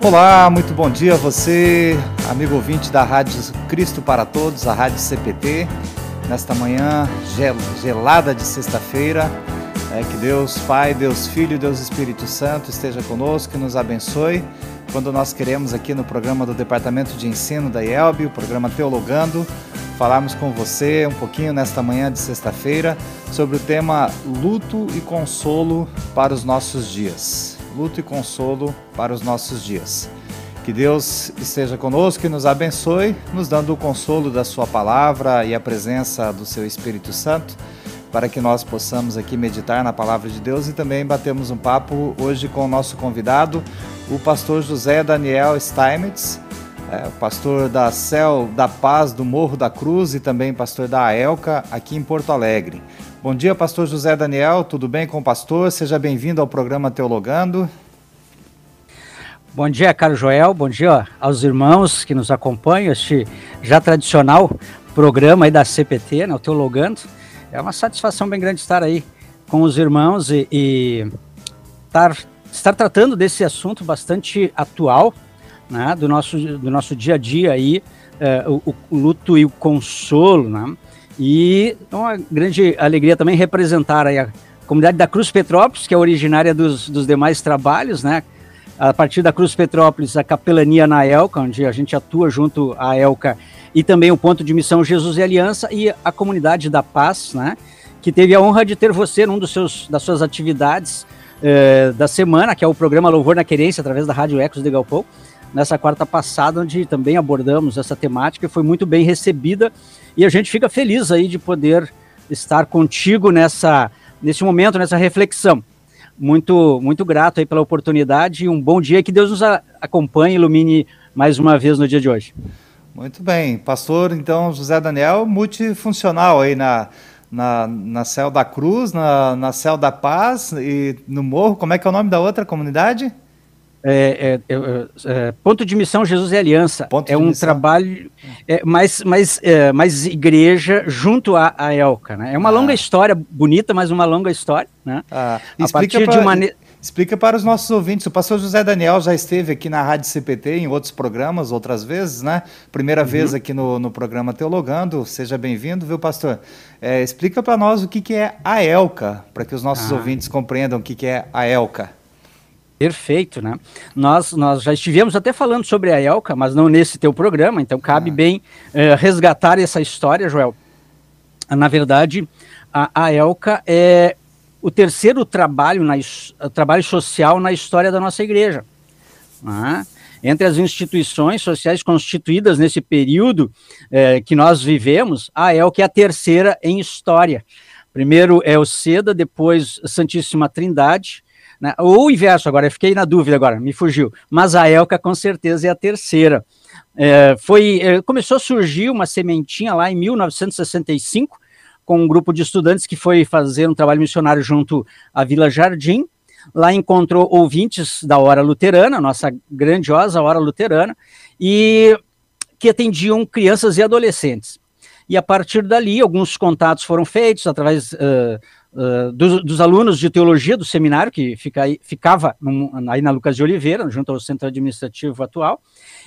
Olá, muito bom dia a você, amigo ouvinte da Rádio Cristo para Todos, a Rádio CPT. Nesta manhã gel gelada de sexta-feira, é, que Deus Pai, Deus Filho, Deus Espírito Santo esteja conosco e nos abençoe. Quando nós queremos aqui no programa do Departamento de Ensino da IELB, o programa Teologando, falarmos com você um pouquinho nesta manhã de sexta-feira sobre o tema luto e consolo para os nossos dias luto e consolo para os nossos dias. Que Deus esteja conosco e nos abençoe, nos dando o consolo da Sua palavra e a presença do Seu Espírito Santo, para que nós possamos aqui meditar na palavra de Deus e também batemos um papo hoje com o nosso convidado, o pastor José Daniel Steinmetz, é, pastor da Céu da Paz do Morro da Cruz e também pastor da AELCA aqui em Porto Alegre. Bom dia, pastor José Daniel, tudo bem com o pastor? Seja bem-vindo ao programa Teologando. Bom dia, caro Joel, bom dia aos irmãos que nos acompanham, este já tradicional programa aí da CPT, né, o Teologando. É uma satisfação bem grande estar aí com os irmãos e, e estar, estar tratando desse assunto bastante atual, né, do, nosso, do nosso dia a dia aí, é, o, o, luto e o consolo, né? E é uma grande alegria também representar a comunidade da Cruz Petrópolis, que é originária dos, dos demais trabalhos, né? A partir da Cruz Petrópolis, a capelania na ELCA, onde a gente atua junto à ELCA, e também o ponto de missão Jesus e Aliança, e a comunidade da Paz, né? Que teve a honra de ter você num dos seus, das suas atividades eh, da semana, que é o programa Louvor na Querência, através da Rádio Ecos de Galpão, nessa quarta passada, onde também abordamos essa temática e foi muito bem recebida e a gente fica feliz aí de poder estar contigo nessa, nesse momento, nessa reflexão. Muito, muito grato aí pela oportunidade e um bom dia. Que Deus nos acompanhe e ilumine mais uma vez no dia de hoje. Muito bem. Pastor, então, José Daniel, multifuncional aí na, na, na Céu da Cruz, na, na Céu da Paz e no Morro. Como é que é o nome da outra comunidade? É, é, é, é, ponto de missão Jesus e Aliança ponto é um missão. trabalho é, mais, mais, é, mais igreja junto à, à Elca, né? É uma ah. longa história, bonita, mas uma longa história, né? Ah. A partir pra, de uma explica para os nossos ouvintes. O pastor José Daniel já esteve aqui na Rádio CPT em outros programas, outras vezes, né? Primeira uhum. vez aqui no, no programa Teologando. Seja bem-vindo, viu, pastor? É, explica para nós o que, que é a Elca, para que os nossos ah. ouvintes compreendam o que, que é a Elca. Perfeito, né? Nós, nós já estivemos até falando sobre a Elca, mas não nesse teu programa, então cabe ah. bem uh, resgatar essa história, Joel. Na verdade, a, a Elca é o terceiro trabalho, na, trabalho social na história da nossa igreja. Né? Entre as instituições sociais constituídas nesse período eh, que nós vivemos, a Elca é a terceira em história. Primeiro é o SEDA, depois Santíssima Trindade, né? Ou o inverso, agora, eu fiquei na dúvida agora, me fugiu. Mas a Elca, com certeza, é a terceira. É, foi, é, começou a surgir uma sementinha lá em 1965, com um grupo de estudantes que foi fazer um trabalho missionário junto à Vila Jardim. Lá encontrou ouvintes da Hora Luterana, nossa grandiosa Hora Luterana, e que atendiam crianças e adolescentes. E a partir dali, alguns contatos foram feitos através uh, dos, dos, alunos de teologia do seminário, que fica aí, ficava num, aí na Lucas de Oliveira, junto ao centro administrativo atual,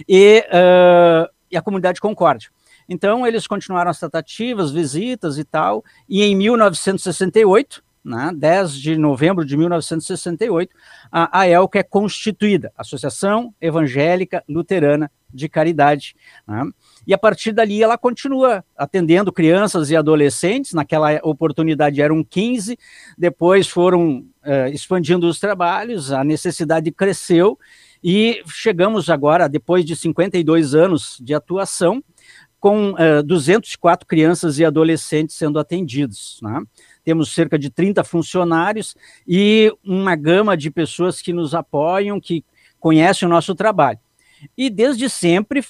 e, uh, e a comunidade Concórdia. Então, eles continuaram as tratativas, visitas e tal, e em 1968, né, 10 de novembro de 1968, a AELC é constituída, Associação Evangélica Luterana de Caridade. Né, e a partir dali ela continua atendendo crianças e adolescentes. Naquela oportunidade eram 15, depois foram uh, expandindo os trabalhos, a necessidade cresceu e chegamos agora, depois de 52 anos de atuação, com eh, 204 crianças e adolescentes sendo atendidos. Né? Temos cerca de 30 funcionários e uma gama de pessoas que nos apoiam, que conhecem o nosso trabalho. E desde sempre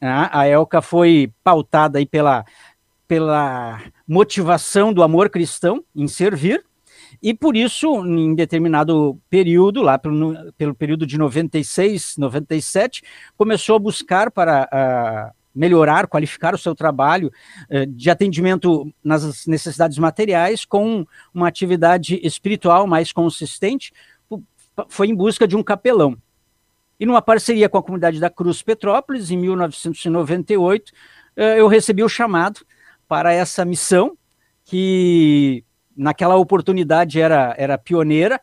né? A Elca foi pautada aí pela, pela motivação do amor cristão em servir, e por isso, em determinado período, lá pelo, pelo período de 96, 97, começou a buscar para uh, melhorar, qualificar o seu trabalho uh, de atendimento nas necessidades materiais com uma atividade espiritual mais consistente, foi em busca de um capelão. E numa parceria com a comunidade da Cruz Petrópolis, em 1998, eh, eu recebi o chamado para essa missão, que naquela oportunidade era, era pioneira,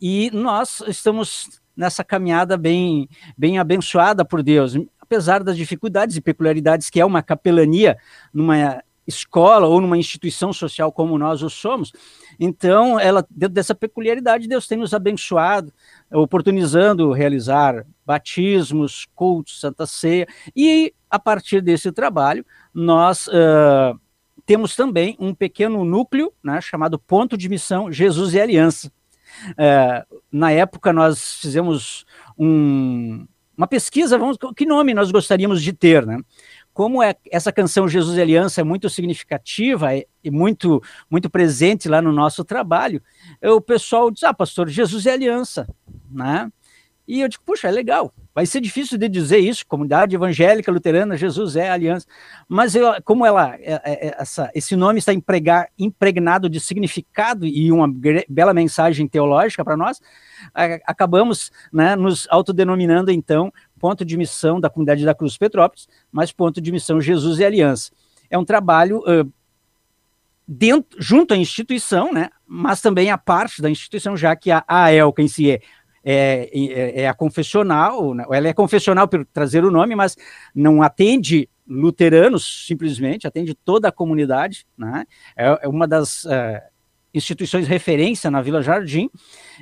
e nós estamos nessa caminhada bem, bem abençoada por Deus, apesar das dificuldades e peculiaridades que é uma capelania numa escola ou numa instituição social como nós o somos. Então, ela dentro dessa peculiaridade, Deus tem nos abençoado, oportunizando realizar batismos, cultos, Santa Ceia, e a partir desse trabalho, nós uh, temos também um pequeno núcleo né, chamado Ponto de Missão Jesus e Aliança. Uh, na época, nós fizemos um, uma pesquisa, vamos, que nome nós gostaríamos de ter, né? Como é, essa canção Jesus e Aliança é muito significativa e, muito, muito presente lá no nosso trabalho, o pessoal diz, ah, pastor, Jesus e Aliança, né? E eu digo, puxa, é legal. Vai ser difícil de dizer isso, comunidade evangélica luterana, Jesus é aliança. Mas eu, como ela, é, é, é, essa, esse nome está empregar, impregnado de significado e uma bela mensagem teológica para nós, acabamos né, nos autodenominando, então, ponto de missão da comunidade da Cruz Petrópolis, mas ponto de missão Jesus e Aliança. É um trabalho uh, dentro, junto à instituição, né, mas também a parte da instituição, já que a, AELCA em si é é, é, é a confessional, né? ela é confessional por trazer o nome, mas não atende luteranos simplesmente, atende toda a comunidade, né? é, é uma das uh, instituições referência na Vila Jardim,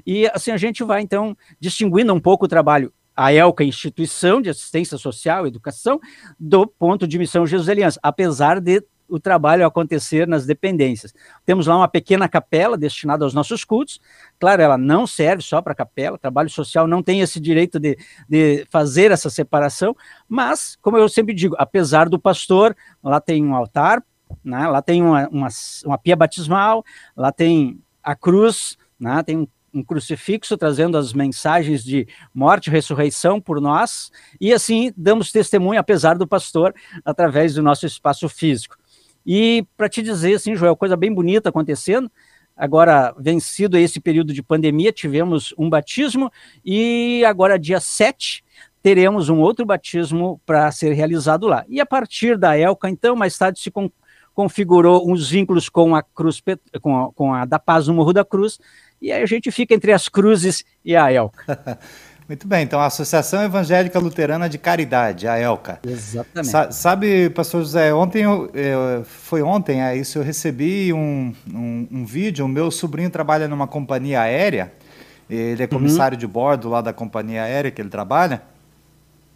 e assim a gente vai então distinguindo um pouco o trabalho a ELCA, Instituição de Assistência Social e Educação, do ponto de missão Jesus Aliança, apesar de o trabalho acontecer nas dependências. Temos lá uma pequena capela destinada aos nossos cultos. Claro, ela não serve só para capela, trabalho social não tem esse direito de, de fazer essa separação, mas, como eu sempre digo, apesar do pastor, lá tem um altar, né, lá tem uma, uma, uma pia batismal, lá tem a cruz, né, tem um um crucifixo trazendo as mensagens de morte e ressurreição por nós, e assim damos testemunho, apesar do pastor, através do nosso espaço físico. E para te dizer, assim, Joel, coisa bem bonita acontecendo. Agora, vencido esse período de pandemia, tivemos um batismo e agora, dia 7, teremos um outro batismo para ser realizado lá. E a partir da ELCA, então, mais tarde se con configurou uns vínculos com a Cruz, com a, com a da Paz no Morro da Cruz, e aí a gente fica entre as cruzes e a ELCA. Muito bem, então a Associação Evangélica Luterana de Caridade, a ELCA. Exatamente. Sa sabe, pastor José, ontem, eu, eu, foi ontem, é isso, eu recebi um, um, um, vídeo, o meu sobrinho trabalha numa companhia aérea, ele é uhum. comissário uhum. de bordo lá da companhia aérea que ele trabalha,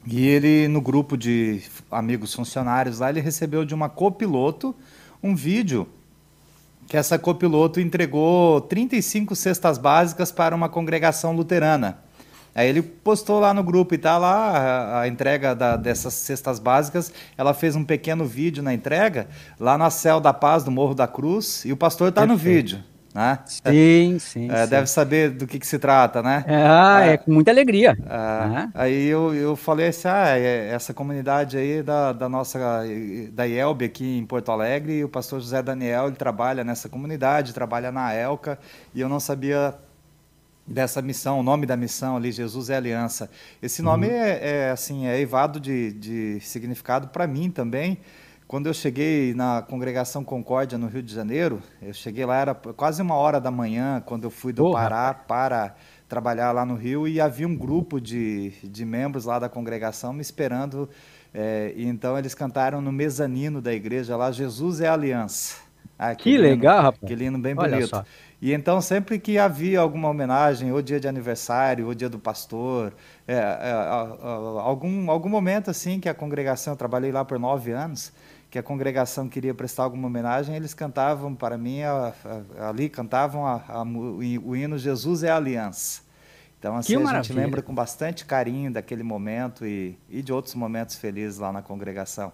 e ele, no grupo de amigos funcionários lá, ele recebeu de uma copiloto um vídeo que essa copiloto entregou 35 cestas básicas para uma congregação luterana. Aí ele postou lá no grupo e tá lá a, entrega da, dessas cestas básicas. Ela fez um pequeno vídeo na entrega, lá na Céu da Paz, do Morro da Cruz, e o pastor está no vídeo. Né? Sim, sim, é, sim, Deve saber do que, que se trata, né? É, ah, é, é com muita alegria. É, uhum. Aí eu, eu falei assim, ah, é, essa comunidade aí da, da nossa, da IELB aqui em Porto Alegre, o pastor José Daniel, ele trabalha nessa comunidade, trabalha na ELCA, e eu não sabia dessa missão, o nome da missão ali, Jesus é Aliança. Esse nome uhum. é, é, assim, é evado de, de significado para mim também. Quando eu cheguei na congregação Concórdia no Rio de Janeiro, eu cheguei lá, era quase uma hora da manhã, quando eu fui do Porra. Pará para trabalhar lá no Rio, e havia um grupo de, de membros lá da congregação me esperando. É, e então eles cantaram no mezanino da igreja lá, Jesus é Aliança. Ah, que, que legal, rapaz. Que lindo, bem bonito. E então, sempre que havia alguma homenagem, ou dia de aniversário, ou dia do pastor, é, é, algum, algum momento assim que a congregação, eu trabalhei lá por nove anos, que a congregação queria prestar alguma homenagem, eles cantavam para mim, a, a, ali cantavam o, o hino Jesus é a Aliança. Então, assim, a gente lembra com bastante carinho daquele momento e, e de outros momentos felizes lá na congregação.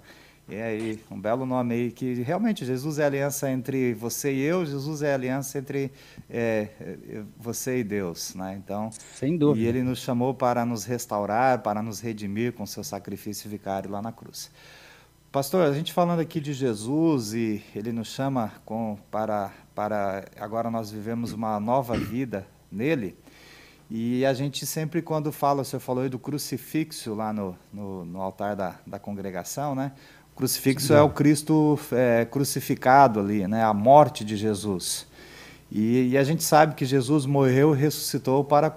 E aí, um belo nome aí, que realmente Jesus é aliança entre você e eu, Jesus é aliança entre é, é, você e Deus. Né? Então, Sem dúvida. E ele nos chamou para nos restaurar, para nos redimir com seu sacrifício vicário lá na cruz. Pastor, a gente falando aqui de Jesus e ele nos chama com, para, para agora nós vivemos uma nova vida nele. E a gente sempre, quando fala, o senhor falou aí do crucifixo lá no, no, no altar da, da congregação, né? O crucifixo Sim. é o Cristo é, crucificado ali, né? A morte de Jesus. E, e, a gente sabe que Jesus morreu e ressuscitou para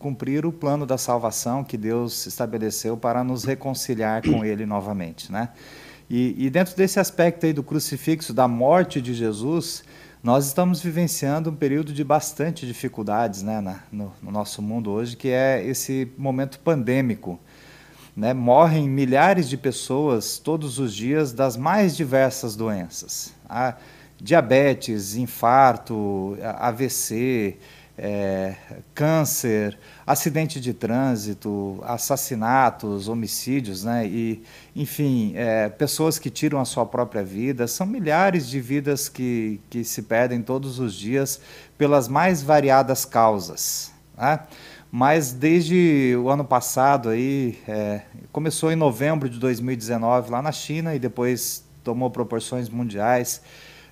cumprir o plano da salvação que Deus estabeleceu para nos reconciliar com Ele novamente, né? E, e dentro desse aspecto aí do crucifixo, da morte de Jesus, nós estamos vivenciando um período de bastante dificuldades né, na, no, no, nosso mundo hoje, que é esse momento pandêmico. Né? Morrem milhares de pessoas todos os dias das mais diversas doenças. A diabetes, infarto, AVC, é, câncer, acidente de trânsito, assassinatos, homicídios, né? E, enfim, é, pessoas que tiram a sua própria vida. São milhares de vidas que, que se perdem todos os dias pelas mais variadas causas. Né? Mas desde o ano passado aí, é, começou em novembro de 2019 lá na China e depois tomou proporções mundiais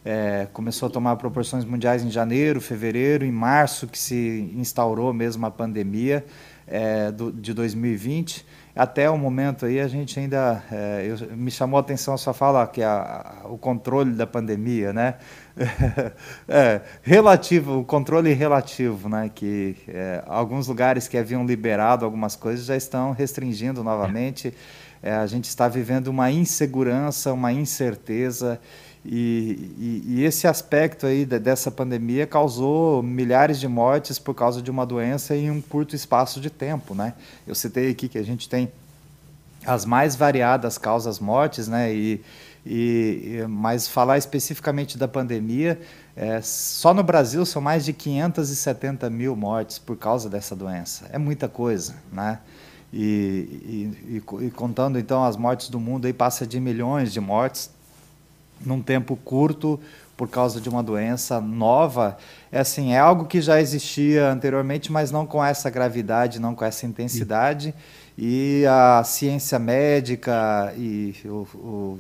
é, começou a tomar proporções mundiais em janeiro, fevereiro, em março que se instaurou mesmo a pandemia é, do, de 2020. Até o momento aí a gente ainda é, eu, me chamou a atenção a sua fala que a, a, o controle da pandemia, né? é, relativo, o controle relativo, né? Que é, alguns lugares que haviam liberado algumas coisas já estão restringindo novamente. É, a gente está vivendo uma insegurança, uma incerteza. E, e, e, esse aspecto aí dessa pandemia causou milhares de mortes por causa de uma doença em um curto espaço de tempo, né? Eu citei aqui que a gente tem as mais variadas causas mortes, né? E, e mas falar especificamente da pandemia, é, só no Brasil são mais de 570 mil mortes por causa dessa doença. É muita coisa, né? E, e, e contando então as mortes do mundo aí passa de milhões de mortes num tempo curto por causa de uma doença nova, é assim, é algo que já existia anteriormente, mas não com essa gravidade, não com essa intensidade. E a ciência médica e o, o,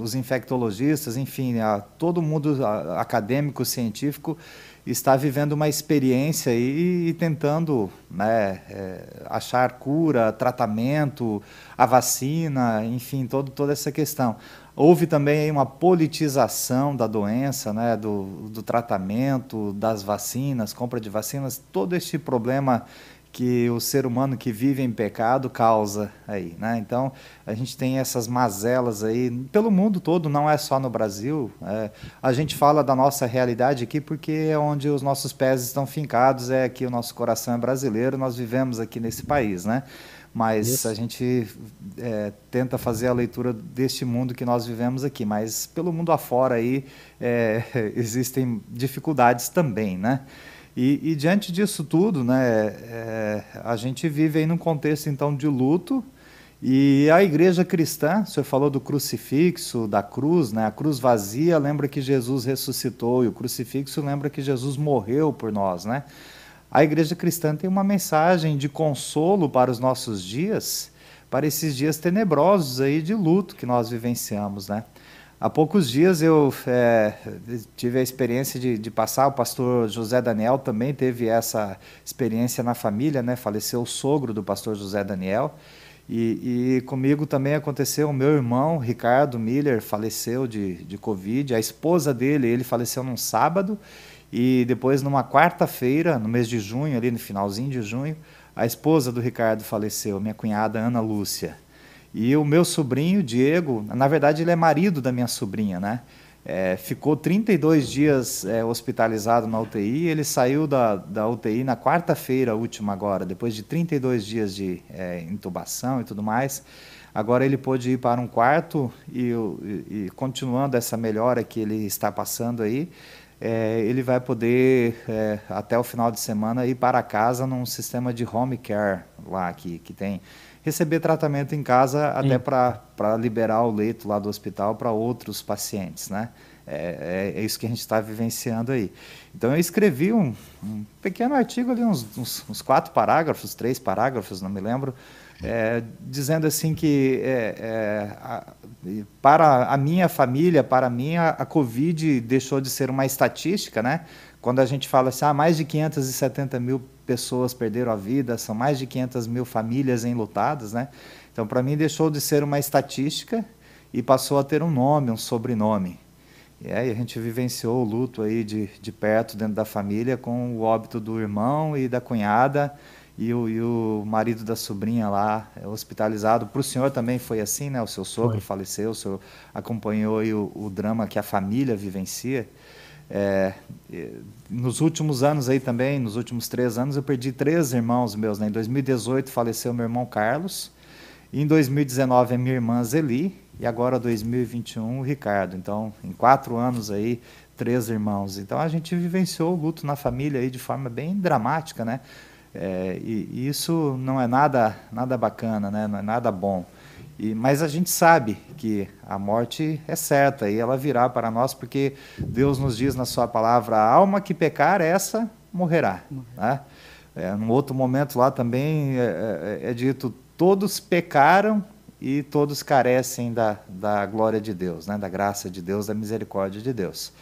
os infectologistas, enfim, a, todo mundo acadêmico, científico, está vivendo uma experiência e, e tentando né, é, achar cura, tratamento, a vacina, enfim, todo, toda essa questão. Houve também uma politização da doença, né, do, do tratamento, das vacinas, compra de vacinas, todo este problema que o ser humano que vive em pecado causa aí, né? Então a gente tem essas mazelas aí pelo mundo todo, não é só no Brasil. É, a gente fala da nossa realidade aqui porque é onde os nossos pés estão fincados, é aqui o nosso coração é brasileiro, nós vivemos aqui nesse país, né? mas Isso. a gente é, tenta fazer a leitura deste mundo que nós vivemos aqui, mas pelo mundo afora aí é, existem dificuldades também, né? E, e diante disso tudo, né, é, a gente vive aí num contexto então de luto e a igreja cristã, o senhor falou do crucifixo, da cruz, né? A cruz vazia lembra que Jesus ressuscitou e o crucifixo lembra que Jesus morreu por nós, né? A igreja cristã tem uma mensagem de consolo para os nossos dias, para esses dias tenebrosos aí de luto que nós vivenciamos, né? Há poucos dias eu é, tive a experiência de, de, passar, o pastor José Daniel também teve essa experiência na família, né? Faleceu o sogro do pastor José Daniel. E, e comigo também aconteceu, o meu irmão, Ricardo Miller, faleceu de, de Covid. A esposa dele, ele faleceu num sábado e depois, numa quarta-feira, no mês de junho, ali no finalzinho de junho, a esposa do Ricardo faleceu, minha cunhada Ana Lúcia. E o meu sobrinho, Diego, na verdade ele é marido da minha sobrinha, né? É, ficou 32 dias é, hospitalizado na UTI. Ele saiu da, da UTI na quarta-feira última agora, depois de 32 dias de é, intubação e tudo mais. Agora ele pôde ir para um quarto e, e, e continuando essa melhora que ele está passando aí, é, ele vai poder, é, até o final de semana, ir para casa num sistema de home care lá que, que tem. Receber tratamento em casa até para liberar o leito lá do hospital para outros pacientes, né? É, é, é, isso que a gente está vivenciando aí. Então eu escrevi um, um pequeno artigo ali, uns, uns, uns, quatro parágrafos, três parágrafos, não me lembro, é, dizendo assim que é, é, a, para a minha família, para mim, a, a, Covid deixou de ser uma estatística, né? Quando a gente fala assim, ah, mais de 570 mil pessoas perderam a vida, são mais de 500 mil famílias enlutadas, né? Então, para mim, deixou de ser uma estatística e passou a ter um nome, um sobrenome. E aí a gente vivenciou o luto aí de, de perto dentro da família com o óbito do irmão e da cunhada e o, e o marido da sobrinha lá é, hospitalizado. Para o senhor também foi assim, né? O seu sogro foi. faleceu, o senhor acompanhou o, o, drama que a família vivencia. É, nos últimos anos aí também, nos últimos três anos, eu perdi três irmãos meus. Né? Em 2018 faleceu meu irmão Carlos, em 2019 a minha irmã Zeli, e agora 2021 o Ricardo. Então, em quatro anos aí, três irmãos. Então a gente vivenciou o luto na família aí de forma bem dramática, né? É, e, e, isso não é nada, nada bacana, né? Não é nada bom. E, mas a gente sabe que a morte é certa e ela virá para nós, porque Deus nos diz na Sua palavra: a alma que pecar, essa morrerá. Né? É, num outro momento lá também é, é, é dito: todos pecaram e todos carecem da, da glória de Deus, né? da graça de Deus, da misericórdia de Deus.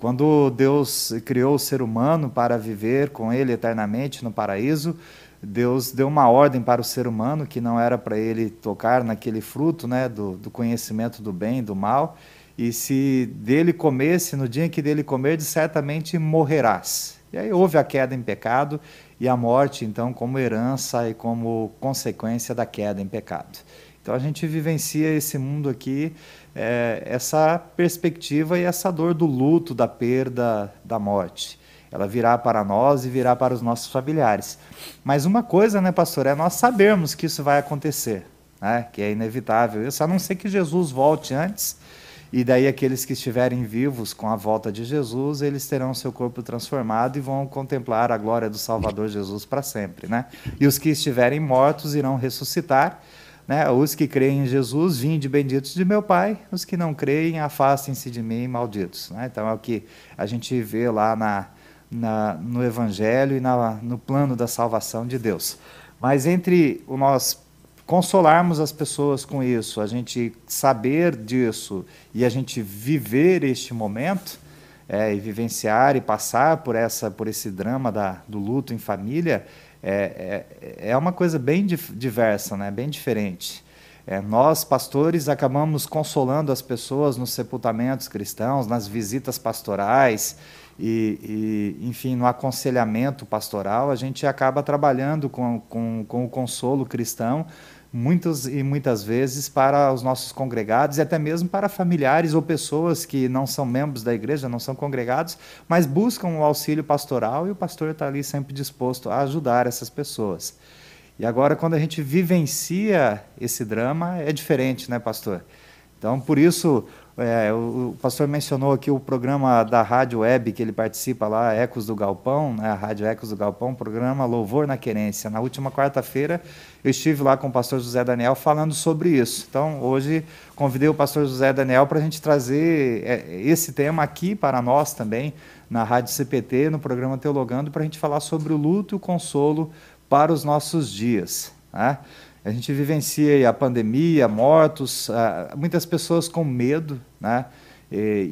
Quando Deus criou o ser humano para viver com ele eternamente no paraíso, Deus deu uma ordem para o ser humano que não era para ele tocar naquele fruto né, do, do conhecimento do bem e do mal, e se dele comesse, no dia em que dele comer, certamente morrerás. E aí houve a queda em pecado e a morte, então, como herança e como consequência da queda em pecado. Então a gente vivencia esse mundo aqui, é, essa perspectiva e essa dor do luto, da perda, da morte. Ela virá para nós e virá para os nossos familiares. Mas uma coisa, né, pastor, é nós sabermos que isso vai acontecer, né, que é inevitável isso, a não ser que Jesus volte antes. E daí aqueles que estiverem vivos com a volta de Jesus, eles terão seu corpo transformado e vão contemplar a glória do Salvador Jesus para sempre, né? E os que estiverem mortos irão ressuscitar né? Os que creem em Jesus, vinde benditos de meu Pai, os que não creem, afastem-se de mim, malditos. Né? Então é o que a gente vê lá na, na, no Evangelho e na, no plano da salvação de Deus. Mas entre o nós consolarmos as pessoas com isso, a gente saber disso e a gente viver este momento, é, e vivenciar e passar por essa por esse drama da, do luto em família, é, é, é uma coisa bem diversa, né? bem diferente. É, nós, pastores, acabamos consolando as pessoas nos sepultamentos cristãos, nas visitas pastorais e, e, enfim, no aconselhamento pastoral, a gente acaba trabalhando com, com, com o consolo cristão, muitas e muitas vezes para os nossos congregados e até mesmo para familiares ou pessoas que não são membros da igreja, não são congregados, mas buscam o auxílio pastoral e o pastor está ali sempre disposto a ajudar essas pessoas. E agora, quando a gente vivencia esse drama, é diferente, né, pastor? Então, por isso, é, o, o, pastor mencionou aqui o programa da rádio web que ele participa lá, Ecos do Galpão, né, a rádio Ecos do Galpão, programa Louvor na Querência. Na última quarta-feira eu estive lá com o pastor José Daniel falando sobre isso. Então hoje convidei o pastor José Daniel para a gente trazer é, esse tema aqui para nós também, na rádio CPT, no programa Teologando, para a gente falar sobre o luto e o consolo para os nossos dias. Né? A gente vivencia a pandemia, mortos, muitas pessoas com medo, né?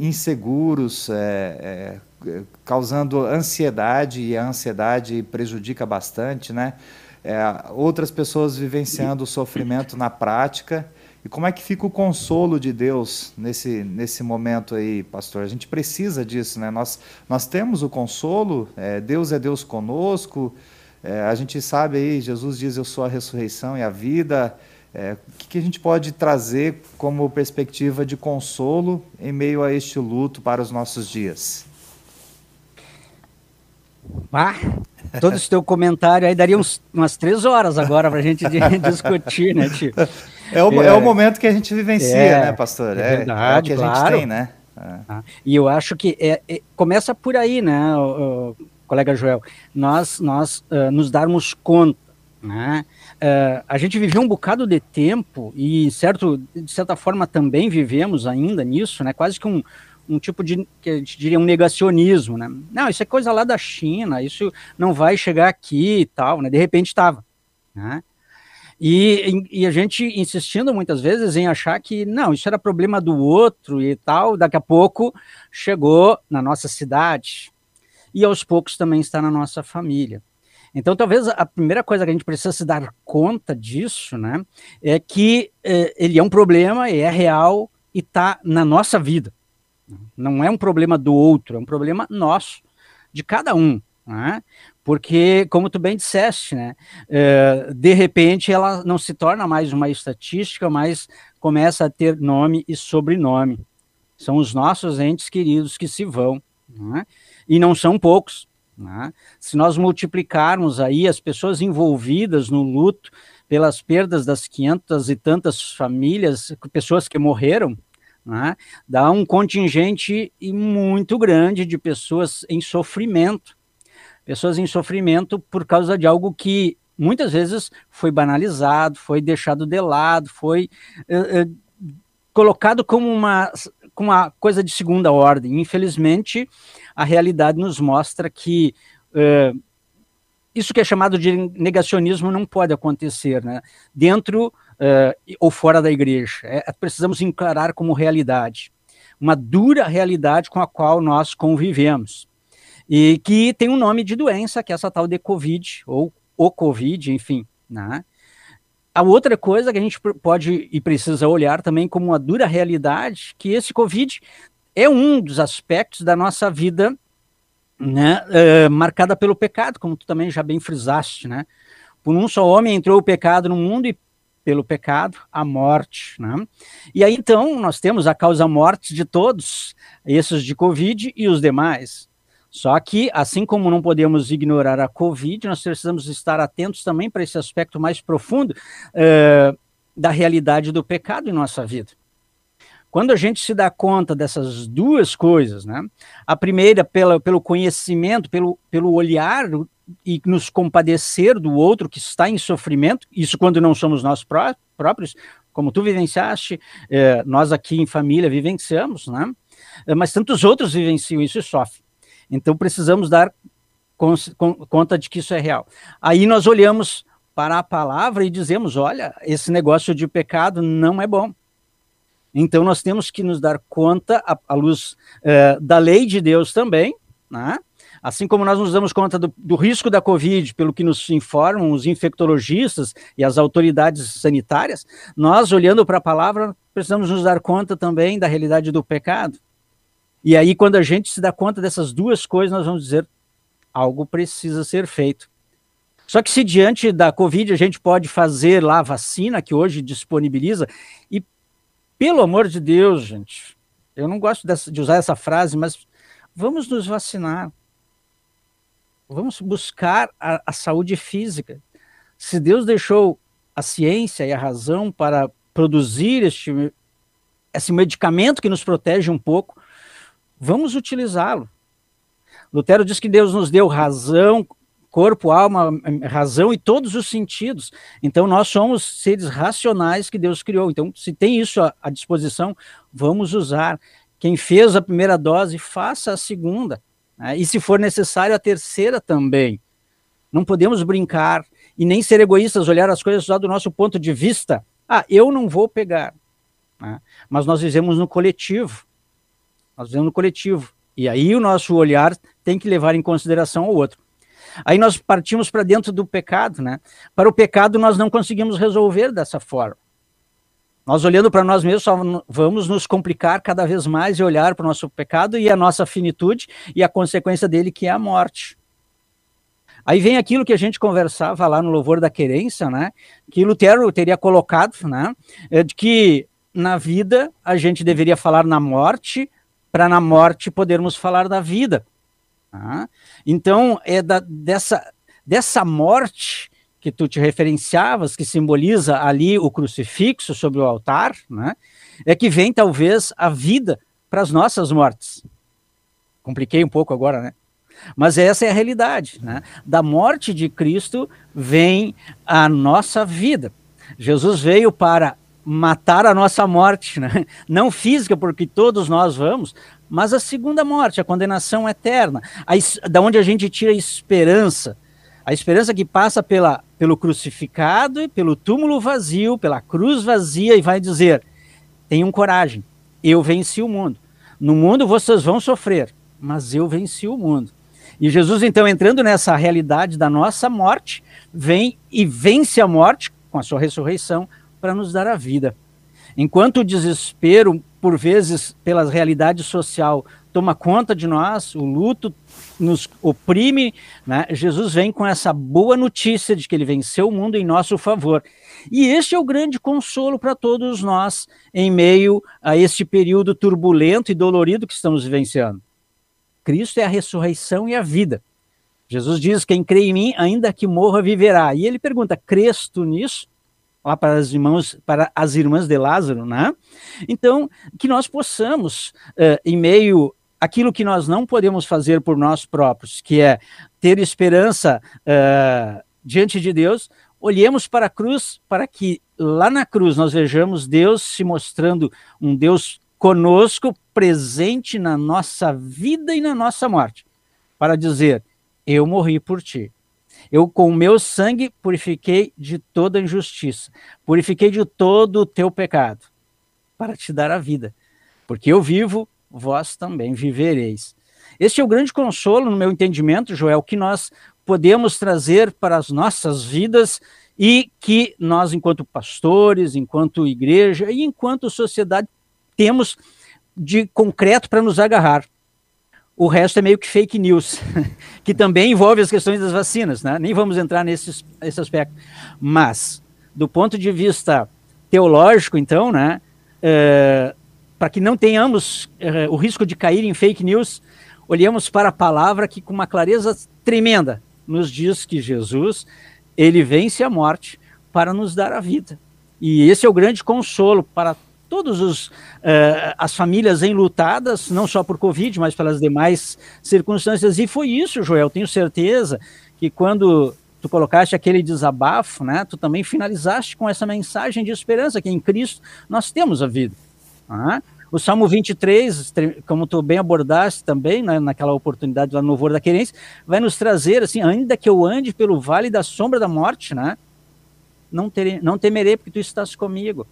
inseguros, é, é, causando ansiedade, e a ansiedade prejudica bastante. Né? É, outras pessoas vivenciando o sofrimento na prática. E como é que fica o consolo de Deus nesse, nesse momento aí, pastor? A gente precisa disso, né? Nós, nós temos o consolo, é, Deus é Deus conosco, é, a gente sabe aí, Jesus diz: Eu sou a ressurreição e a vida. É, o que, que, a gente pode trazer como perspectiva de consolo em meio a este luto para os nossos dias? Ah, todo esse teu comentário aí daria uns, umas três horas agora para a gente discutir, né, tio? É o, é, é, o momento que a gente vivencia, é, né, pastor? É, verdade, é o que a claro. gente tem, né? Ah, e eu acho que é, é, começa por aí, né? O, colega Joel, nós, nós uh, nos darmos conta, né? Uh, a gente viveu um bocado de tempo e, certo, de certa forma também vivemos ainda nisso, né? Quase que um, um tipo de, que a gente diria, um negacionismo, né? Não, isso é coisa lá da China, isso não vai chegar aqui e tal, né? De repente estava, né? E, e, a gente insistindo muitas vezes em achar que não, isso era problema do outro e tal, daqui a pouco chegou na nossa cidade, e aos poucos também está na nossa família. Então, talvez a primeira coisa que a gente precisa se dar conta disso, né, é que é, ele é um problema, é real e está na nossa vida. Não é um problema do outro, é um problema nosso, de cada um. Né? Porque, como tu bem disseste, né, é, de repente ela não se torna mais uma estatística, mas começa a ter nome e sobrenome. São os nossos entes queridos que se vão. Né? E não são poucos. Né? Se nós multiplicarmos aí as pessoas envolvidas no luto pelas perdas das 500 e tantas famílias, pessoas que morreram, né? dá um contingente muito grande de pessoas em sofrimento. Pessoas em sofrimento por causa de algo que muitas vezes foi banalizado, foi deixado de lado, foi eh, eh, colocado como uma, como uma coisa de segunda ordem. Infelizmente, a realidade nos mostra que uh, isso que é chamado de negacionismo não pode acontecer, né? Dentro uh, ou fora da igreja. É, precisamos encarar como realidade, uma dura realidade com a qual nós convivemos e que tem um nome de doença, que é essa tal de Covid ou o Covid, enfim, né? A outra coisa que a gente pode e precisa olhar também como uma dura realidade, que esse Covid é um dos aspectos da nossa vida né, uh, marcada pelo pecado, como tu também já bem frisaste, né? Por um só homem entrou o pecado no mundo e pelo pecado a morte, né? E aí então nós temos a causa morte de todos, esses de Covid e os demais. Só que, assim como não podemos ignorar a Covid, nós precisamos estar atentos também para esse aspecto mais profundo uh, da realidade do pecado em nossa vida. Quando a gente se dá conta dessas duas coisas, né? A primeira pela, pelo conhecimento, pelo, pelo olhar e nos compadecer do outro que está em sofrimento, isso quando não somos nós pró próprios, como tu vivenciaste, eh, nós aqui em família vivenciamos, né? Eh, mas tantos outros vivenciam isso e sofrem. Então precisamos dar conta de que isso é real. Aí nós olhamos para a palavra e dizemos: olha, esse negócio de pecado não é bom. Então, nós temos que nos dar conta, à, luz é, da lei de Deus também, né? assim como nós nos damos conta do, do, risco da Covid, pelo que nos informam os infectologistas e as autoridades sanitárias, nós, olhando para a palavra, precisamos nos dar conta também da realidade do pecado. E aí, quando a gente se dá conta dessas duas coisas, nós vamos dizer: algo precisa ser feito. Só que se diante da Covid a gente pode fazer lá a vacina, que hoje disponibiliza, e pelo amor de Deus, gente, eu não gosto dessa, de usar essa frase, mas vamos nos vacinar. Vamos buscar a, a saúde física. Se Deus deixou a ciência e a razão para produzir este, esse medicamento que nos protege um pouco, vamos utilizá-lo. Lutero diz que Deus nos deu razão, corpo, alma, razão e todos os sentidos. Então, nós somos seres racionais que Deus criou. Então, se tem isso à, à disposição, vamos usar. Quem fez a primeira dose, faça a segunda. Né? E, se for necessário, a terceira também. Não podemos brincar e nem ser egoístas, olhar as coisas só do nosso ponto de vista. Ah, eu não vou pegar. Né? Mas nós vivemos no coletivo. Nós vivemos no coletivo. E aí o nosso olhar tem que levar em consideração o outro. Aí nós partimos para dentro do pecado, né? Para o pecado nós não conseguimos resolver dessa forma. Nós olhando para nós mesmos só vamos nos complicar cada vez mais e olhar para o nosso pecado e a nossa finitude e a consequência dele que é a morte. Aí vem aquilo que a gente conversava lá no louvor da querência, né? Que Lutero teria colocado, né? É de que na vida a gente deveria falar na morte, para na morte podermos falar da vida. Tá? Então, é da, dessa, dessa morte que tu te referenciavas, que simboliza ali o crucifixo sobre o altar, né, é que vem talvez a vida para as nossas mortes. Compliquei um pouco agora, né? Mas essa é a realidade, né? Da morte de Cristo vem a nossa vida. Jesus veio para matar a nossa morte, né? não física, porque todos nós vamos, mas a segunda morte, a condenação eterna, a, da onde a gente tira esperança, a esperança que passa pela, pelo crucificado e pelo túmulo vazio, pela cruz vazia, e vai dizer: tenham coragem, eu venci o mundo. No mundo vocês vão sofrer, mas eu venci o mundo. E Jesus, então, entrando nessa realidade da nossa morte, vem e vence a morte com a sua ressurreição para nos dar a vida. Enquanto o desespero, por vezes, pela realidade social, toma conta de nós, o luto nos oprime, né? Jesus vem com essa boa notícia de que ele venceu o mundo em nosso favor. E este é o grande consolo para todos nós em meio a este período turbulento e dolorido que estamos vivenciando. Cristo é a ressurreição e a vida. Jesus diz: Quem crê em mim, ainda que morra, viverá. E ele pergunta: Crês tu nisso? Lá para as irmãs, para as irmãs de Lázaro, né? Então, que nós possamos, uh, em meio aquilo que nós não podemos fazer por nós próprios, que é ter esperança uh, diante de Deus, olhemos para a cruz para que lá na cruz nós vejamos Deus se mostrando um Deus conosco, presente na nossa vida e na nossa morte, para dizer: Eu morri por ti. Eu, com o meu sangue, purifiquei de toda injustiça, purifiquei de todo o teu pecado, para te dar a vida. Porque eu vivo, vós também vivereis. Este é o grande consolo, no meu entendimento, Joel, que nós podemos trazer para as nossas vidas e que nós, enquanto pastores, enquanto igreja e enquanto sociedade, temos de concreto para nos agarrar. O resto é meio que fake news, que também envolve as questões das vacinas, né? Nem vamos entrar nesse, nesse aspecto. Mas, do ponto de vista teológico, então, né? É, para que não tenhamos é, o risco de cair em fake news, olhemos para a palavra que, com uma clareza tremenda, nos diz que Jesus, ele vence a morte para nos dar a vida. E esse é o grande consolo para todas uh, as famílias enlutadas, não só por Covid, mas pelas demais circunstâncias. E foi isso, Joel, tenho certeza que quando tu colocaste aquele desabafo, né, tu também finalizaste com essa mensagem de esperança, que em Cristo nós temos a vida. Uhum. O Salmo 23, como tu bem abordaste também, né, naquela oportunidade lá no Louvor da Querência, vai nos trazer, assim, ainda que eu ande pelo vale da sombra da morte, né, não, terei, não temerei, porque tu estás comigo.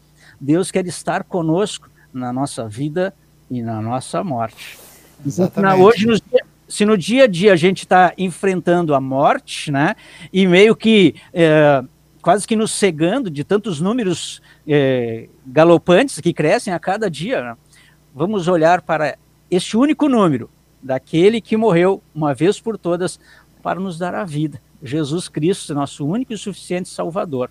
Deus quer estar conosco na nossa vida e na nossa morte. Então, hoje, nos, se no dia a dia a gente está enfrentando a morte, né, e meio que é, quase que nos cegando de tantos números é, galopantes que crescem a cada dia, né, vamos olhar para este único número, daquele que morreu uma vez por todas para nos dar a vida. Jesus Cristo, nosso único e suficiente Salvador.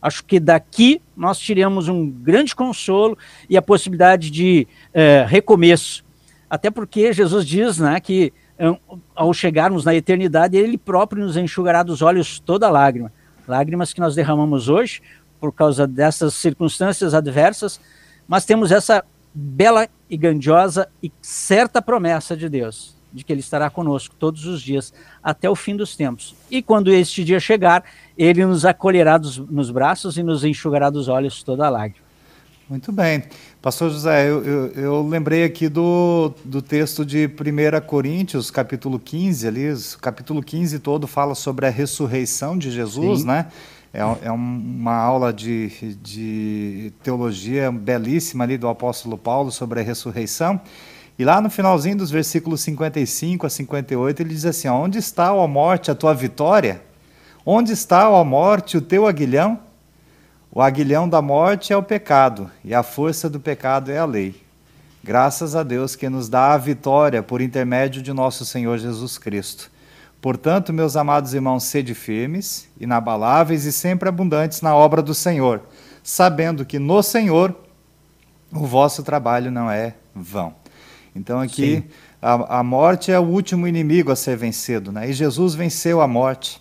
Acho que daqui nós tiramos um grande consolo e a possibilidade de é, recomeço. Até porque Jesus diz né, que é, ao chegarmos na eternidade, Ele próprio nos enxugará dos olhos toda lágrima. Lágrimas que nós derramamos hoje por causa dessas circunstâncias adversas, mas temos essa bela e grandiosa e certa promessa de Deus, de que Ele estará conosco todos os dias até o fim dos tempos. E quando este dia chegar, Ele nos acolherá dos, nos braços e nos enxugará dos olhos toda a lágrima. Muito bem. Pastor José, eu, eu, eu, lembrei aqui do, do texto de 1 Coríntios, capítulo 15, ali, capítulo 15 todo fala sobre a ressurreição de Jesus, Sim. né? É, é uma aula de, de teologia belíssima ali do apóstolo Paulo sobre a ressurreição. E lá no finalzinho dos versículos 55 a 58, ele diz assim: Onde está, ó morte, a tua vitória? Onde está, ó morte, o teu aguilhão? O aguilhão da morte é o pecado, e a força do pecado é a lei. Graças a Deus que nos dá a vitória por intermédio de nosso Senhor Jesus Cristo. Portanto, meus amados irmãos, sede firmes, inabaláveis e sempre abundantes na obra do Senhor, sabendo que no Senhor o vosso trabalho não é vão. Então, aqui, a, a, morte é o último inimigo a ser vencido, né? e Jesus venceu a morte.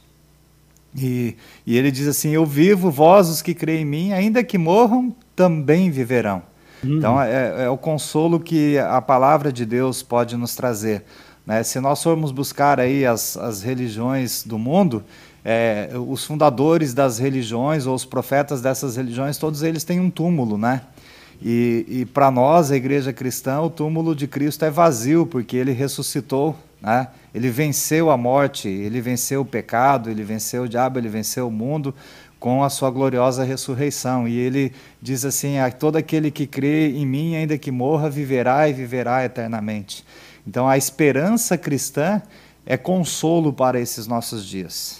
E, e ele diz assim: Eu vivo, vós os que creem em mim, ainda que morram, também viverão. Uhum. Então, é, é o consolo que a palavra de Deus pode nos trazer. Né? Se nós formos buscar aí as, as religiões do mundo, é, os fundadores das religiões ou os profetas dessas religiões, todos eles têm um túmulo, né? E, e para nós, a igreja cristã, o túmulo de Cristo é vazio, porque ele ressuscitou, né? Ele venceu a morte, ele venceu o pecado, ele venceu o diabo, ele venceu o mundo com a sua gloriosa ressurreição. E ele diz assim: a todo aquele que crê em mim, ainda que morra, viverá e viverá eternamente. Então, a esperança cristã é consolo para esses nossos dias.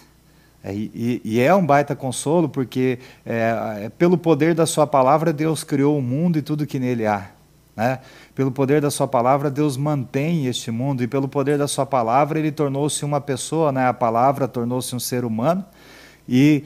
É, e, e, é um baita consolo porque, é, é, pelo poder da Sua palavra, Deus criou o mundo e tudo que nele há. Né? Pelo poder da Sua palavra, Deus mantém este mundo, e pelo poder da Sua palavra, Ele tornou-se uma pessoa, né? a palavra tornou-se um ser humano, e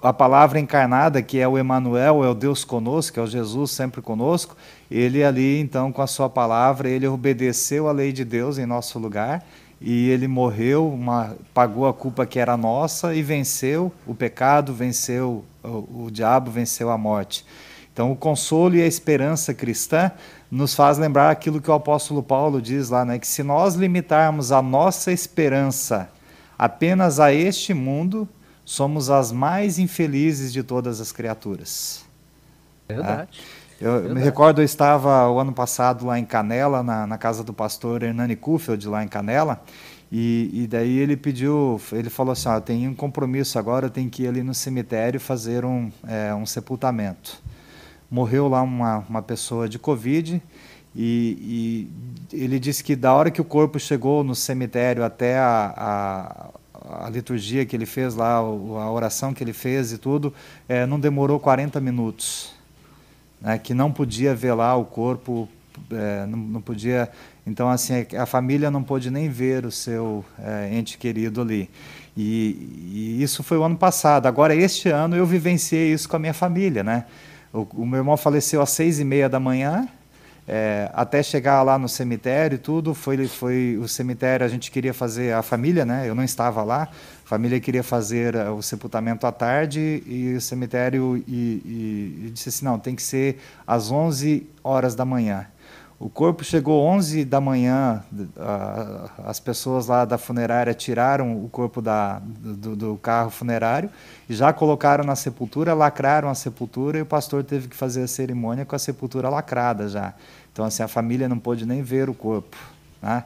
a palavra encarnada, que é o Emanuel, é o Deus conosco, é o Jesus sempre conosco, ele ali, então, com a Sua palavra, ele obedeceu a lei de Deus em nosso lugar e ele morreu, uma, pagou a culpa que era nossa e venceu o pecado, venceu o, o diabo, venceu a morte. Então, o consolo e a esperança cristã nos faz lembrar aquilo que o apóstolo Paulo diz lá, né, que se nós limitarmos a nossa esperança apenas a este mundo, somos as mais infelizes de todas as criaturas. Verdade. É? Eu, me recordo, eu estava o ano passado lá em Canela, na, na casa do pastor Hernani Kufeld, lá em Canela, e, e, daí ele pediu, ele falou assim, eu tenho um compromisso agora, eu tenho que ir ali no cemitério fazer um, é, um sepultamento. Morreu lá uma, uma pessoa de Covid e, e, ele disse que da hora que o corpo chegou no cemitério até a, a, a liturgia que ele fez lá, a oração que ele fez e tudo, é, não demorou 40 minutos né, que não podia velar o corpo, é, não, não, podia. Então, assim, a família não pôde nem ver o seu é, ente querido ali. E, e, isso foi o ano passado. Agora, este ano, eu vivenciei isso com a minha família, né? O, o meu irmão faleceu às seis e meia da manhã, é, até chegar lá no cemitério e tudo, foi, foi o cemitério, a gente queria fazer, a família, né? Eu não estava lá, a família queria fazer uh, o sepultamento à tarde e o cemitério e, e, e, disse assim, não, tem que ser às 11 horas da manhã. O corpo chegou 11 da manhã, as pessoas lá da funerária tiraram o corpo da, do, do, carro funerário e já colocaram na sepultura, lacraram a sepultura e o pastor teve que fazer a cerimônia com a sepultura lacrada já. Então, assim, a família não pôde nem ver o corpo. Né?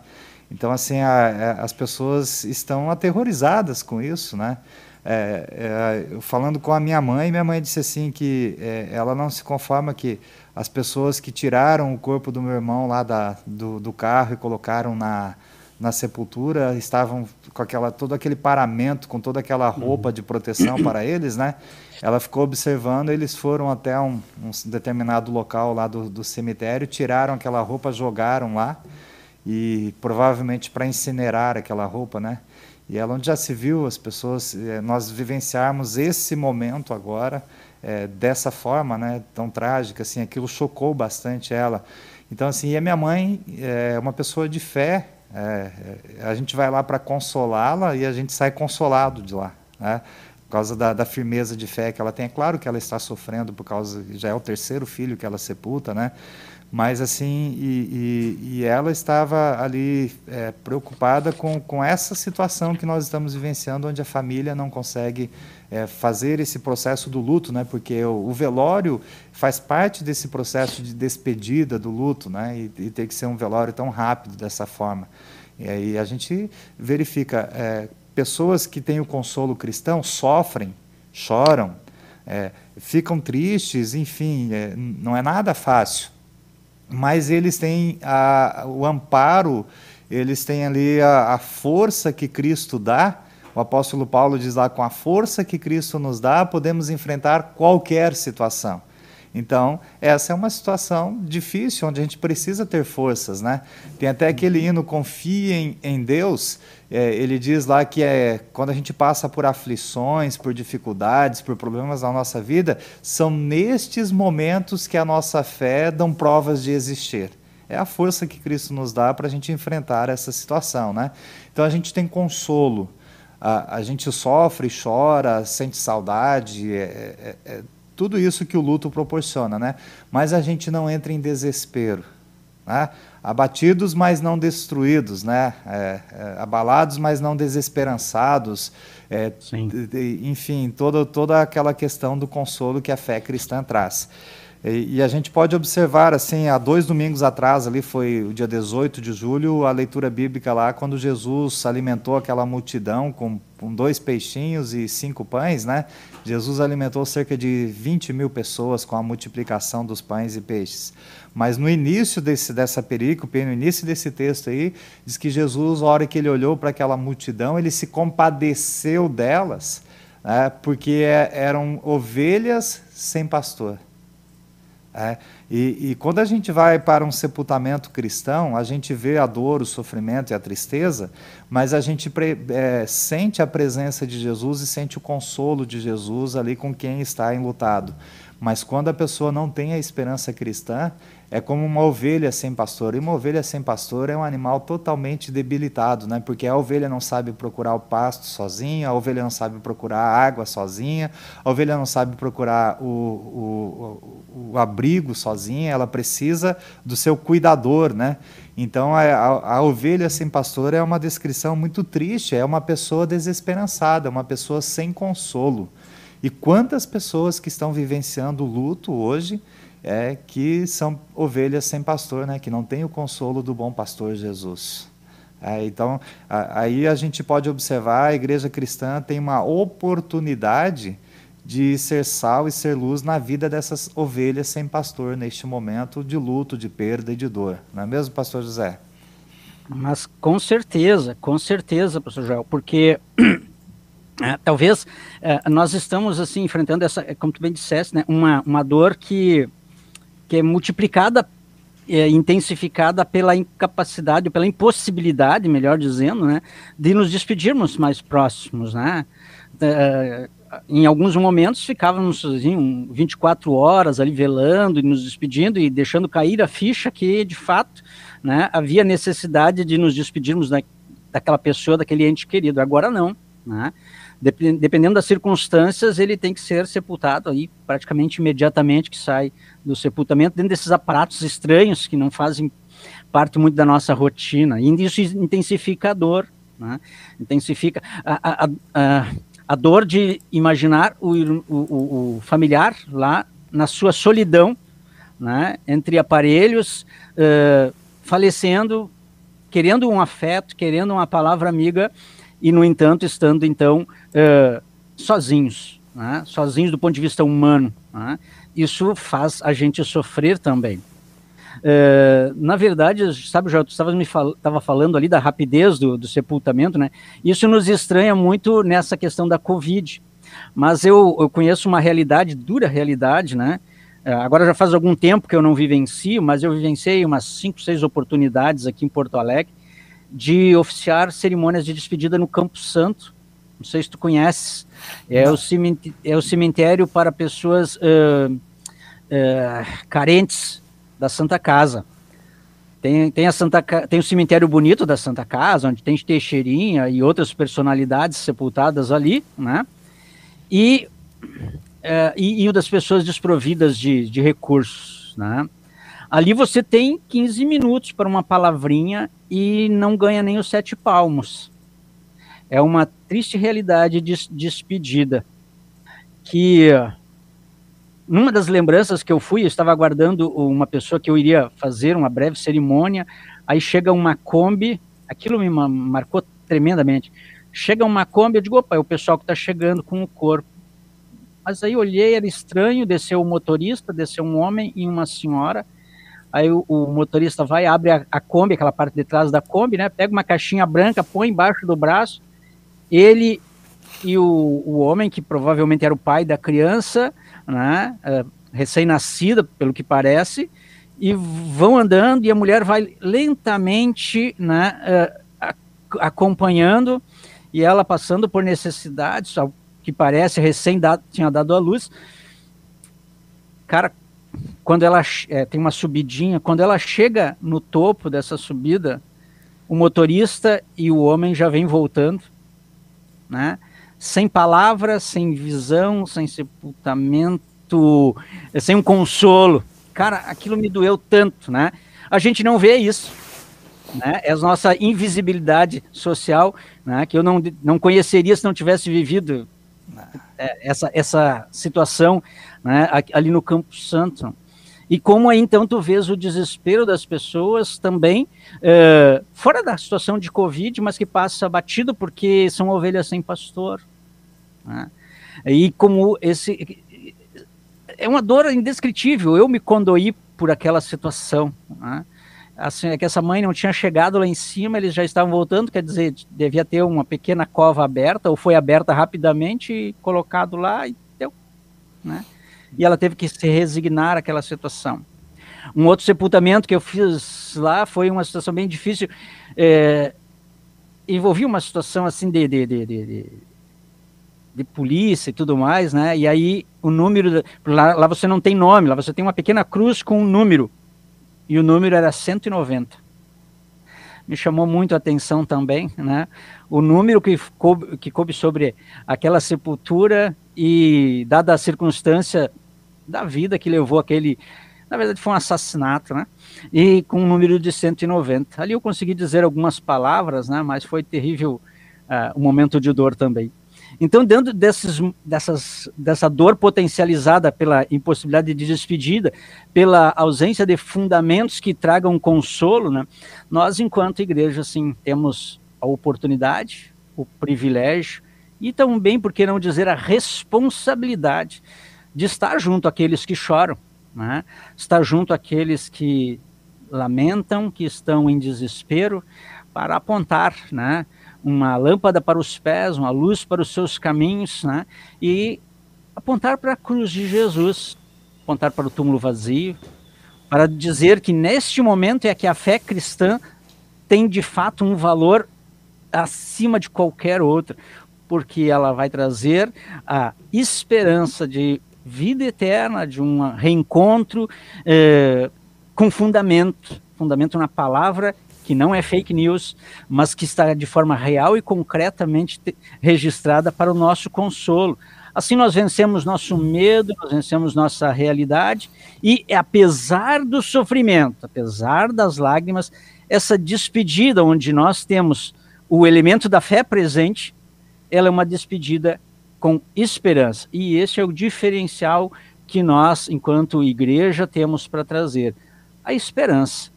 Então, assim, a, a, as pessoas estão aterrorizadas com isso, né? É, é, falando com a minha mãe, minha mãe disse assim que é, ela não se conforma que as pessoas que tiraram o corpo do meu irmão lá da, do, do carro e colocaram na, na sepultura estavam com aquela todo aquele paramento, com toda aquela roupa de proteção para eles, né? Ela ficou observando, eles foram até um, um determinado local lá do, do cemitério, tiraram aquela roupa, jogaram lá e provavelmente para incinerar aquela roupa, né? E ela onde já se viu as pessoas, eh, nós vivenciarmos esse momento agora é, dessa forma, né? Tão trágica, assim, aquilo chocou bastante ela. Então assim, e a minha mãe é uma pessoa de fé, é, a gente vai lá para consolá-la e a gente sai consolado de lá, né? Por causa da, da, firmeza de fé que ela tem. É claro que ela está sofrendo por causa já é o terceiro filho que ela sepulta, né? Mas assim e, e, e ela estava ali é, preocupada com, com essa situação que nós estamos vivenciando onde a família não consegue é, fazer esse processo do luto né? Porque o, o, velório faz parte desse processo de despedida do luto né? E, e tem que ser um velório tão rápido dessa forma. E aí a gente verifica é, pessoas que têm o consolo cristão sofrem choram é, ficam tristes enfim é, não é nada fácil mas eles têm a, o amparo, eles têm ali a, a, força que Cristo dá. O apóstolo Paulo diz lá: com a força que Cristo nos dá, podemos enfrentar qualquer situação. Então, essa é uma situação difícil, onde a gente precisa ter forças. Né? Tem até aquele hino Confiem em Deus, é, ele diz lá que é, quando a gente passa por aflições, por dificuldades, por problemas na nossa vida, são nestes momentos que a nossa fé dão provas de existir. É a força que Cristo nos dá para a gente enfrentar essa situação. Né? Então, a gente tem consolo. A, a gente sofre, chora, sente saudade, é, é, é tudo isso que o luto proporciona, né? Mas a gente não entra em desespero, né? Abatidos, mas não destruídos, né? É, é, abalados, mas não desesperançados. É, enfim, toda, toda aquela questão do consolo que a fé cristã traz. E, e, a gente pode observar, assim, há dois domingos atrás, ali foi o dia 18 de julho, a leitura bíblica lá, quando Jesus alimentou aquela multidão com, com dois peixinhos e cinco pães, né? Jesus alimentou cerca de 20 mil pessoas com a multiplicação dos pães e peixes. Mas no início desse, dessa perícope, no início desse texto aí, diz que Jesus, a hora que ele olhou para aquela multidão, ele se compadeceu delas, né? porque é, eram ovelhas sem pastor. É, e, e, quando a gente vai para um sepultamento cristão, a gente vê a dor, o sofrimento e a tristeza, mas a gente pre, é, sente a presença de Jesus e sente o consolo de Jesus ali com quem está enlutado. Mas quando a pessoa não tem a esperança cristã, é como uma ovelha sem pastor. E uma ovelha sem pastor é um animal totalmente debilitado, né? porque a ovelha não sabe procurar o pasto sozinha, a ovelha não sabe procurar a água sozinha, a ovelha não sabe procurar o, o, o abrigo sozinha, ela precisa do seu cuidador. Né? Então, a, a, a ovelha sem pastor é uma descrição muito triste, é uma pessoa desesperançada, uma pessoa sem consolo. E quantas pessoas que estão vivenciando o luto hoje é que são ovelhas sem pastor, né? que não tem o consolo do bom pastor Jesus. É, então, a, aí a gente pode observar a igreja cristã tem uma oportunidade de ser sal e ser luz na vida dessas ovelhas sem pastor neste momento de luto, de perda e de dor. Não é mesmo, pastor José? Mas com certeza, com certeza, pastor Joel, porque é, talvez é, nós estamos assim enfrentando essa, como tu bem disseste, né, uma, uma dor que que é multiplicada, é, intensificada pela incapacidade, pela impossibilidade, melhor dizendo, né, de nos despedirmos mais próximos, né? É, em alguns momentos ficávamos assim, 24 horas ali velando e nos despedindo e deixando cair a ficha que, de fato, né, havia necessidade de nos despedirmos da, daquela pessoa, daquele ente querido. Agora não, né? Dependendo das circunstâncias, ele tem que ser sepultado aí praticamente imediatamente que sai do sepultamento, dentro desses aparatos estranhos que não fazem parte muito da nossa rotina. E isso intensifica a dor, né? intensifica a, a, a, a, dor de imaginar o, o, o, familiar lá na sua solidão, né? entre aparelhos, uh, falecendo, querendo um afeto, querendo uma palavra amiga, e, no entanto, estando, então, uh, sozinhos, né? sozinhos do ponto de vista humano. Né? Isso faz a gente sofrer também. Uh, na verdade, sabe, já estava me fal falando ali da rapidez do, do, sepultamento, né? Isso nos estranha muito nessa questão da Covid. Mas eu, eu conheço uma realidade, dura realidade, né? Uh, agora já faz algum tempo que eu não vivencio, mas eu vivenciei umas cinco, seis oportunidades aqui em Porto Alegre de oficiar cerimônias de despedida no Campo Santo. Não sei se tu conheces. É, o cemitério, é o cemitério para pessoas uh, uh, carentes da Santa Casa. Tem, tem, a Santa, tem o cemitério bonito da Santa Casa, onde tem Teixeirinha e outras personalidades sepultadas ali, né? E, uh, e, e o das pessoas desprovidas de, de recursos, né? Ali você tem 15 minutos para uma palavrinha e não ganha nem os sete palmos. É uma triste realidade de despedida. Que numa das lembranças que eu fui, eu estava aguardando uma pessoa que eu iria fazer uma breve cerimônia, aí chega uma Kombi, aquilo me marcou tremendamente. Chega uma Kombi, eu digo, opa, é o pessoal que está chegando com o corpo. Mas aí olhei, era estranho, desceu o motorista, desceu um homem e uma senhora, Aí o, o motorista vai, abre a, a, Kombi, aquela parte de trás da Kombi, né? Pega uma caixinha branca, põe embaixo do braço. Ele e o, o homem, que provavelmente era o pai da criança, né? Uh, recém-nascida, pelo que parece, e vão andando e a mulher vai lentamente, né? Uh, acompanhando e ela passando por necessidades, que parece recém dado, tinha dado à luz. Cara, quando ela é, tem uma subidinha, quando ela chega no topo dessa subida, o motorista e o homem já vem voltando, né? Sem palavras, sem visão, sem sepultamento, sem um consolo. Cara, aquilo me doeu tanto, né? A gente não vê isso. Né? É a nossa invisibilidade social, né? que eu não, não conheceria se não tivesse vivido é, essa, essa situação né? ali no Campo Santo. E como aí então tu vês o desespero das pessoas também, uh, fora da situação de Covid, mas que passa batido porque são ovelhas sem pastor. Né? E como esse. É uma dor indescritível. Eu me condoí por aquela situação. Né? Assim, é que essa mãe não tinha chegado lá em cima, eles já estavam voltando, quer dizer, devia ter uma pequena cova aberta, ou foi aberta rapidamente colocado lá e deu. Né? E ela teve que se resignar àquela situação. Um outro sepultamento que eu fiz lá foi uma situação bem difícil. É, uma situação assim de, de, de, de de polícia e tudo mais, né? E aí o número lá, lá, você não tem nome, lá você tem uma pequena cruz com um número e o número era 190. Me chamou muito a atenção também, né? O número que coube, que coube sobre aquela sepultura e dada a circunstância da vida que levou aquele, na verdade foi um assassinato, né? E com um número de 190. Ali eu consegui dizer algumas palavras, né? Mas foi terrível uh, um momento de dor também. Então, dentro desses, dessas, dessa dor potencializada pela impossibilidade de despedida, pela ausência de fundamentos que tragam consolo, né, nós, enquanto igreja, assim, temos a oportunidade, o privilégio e também, por que não dizer, a responsabilidade de estar junto àqueles que choram, né, estar junto àqueles que lamentam, que estão em desespero, para apontar, né, uma lâmpada para os pés, uma luz para os seus caminhos, né? E apontar para a cruz de Jesus, apontar para o túmulo vazio, para dizer que neste momento é que a fé cristã tem de fato um valor acima de qualquer outra, porque ela vai trazer a esperança de vida eterna, de um reencontro eh, com fundamento, fundamento na palavra que não é fake news, mas que está de forma real e concretamente registrada para o nosso consolo. Assim nós vencemos nosso medo, nós vencemos nossa realidade e apesar do sofrimento, apesar das lágrimas, essa despedida onde nós temos o elemento da fé presente, ela é uma despedida com esperança. E esse é o diferencial que nós, enquanto igreja, temos para trazer. A esperança,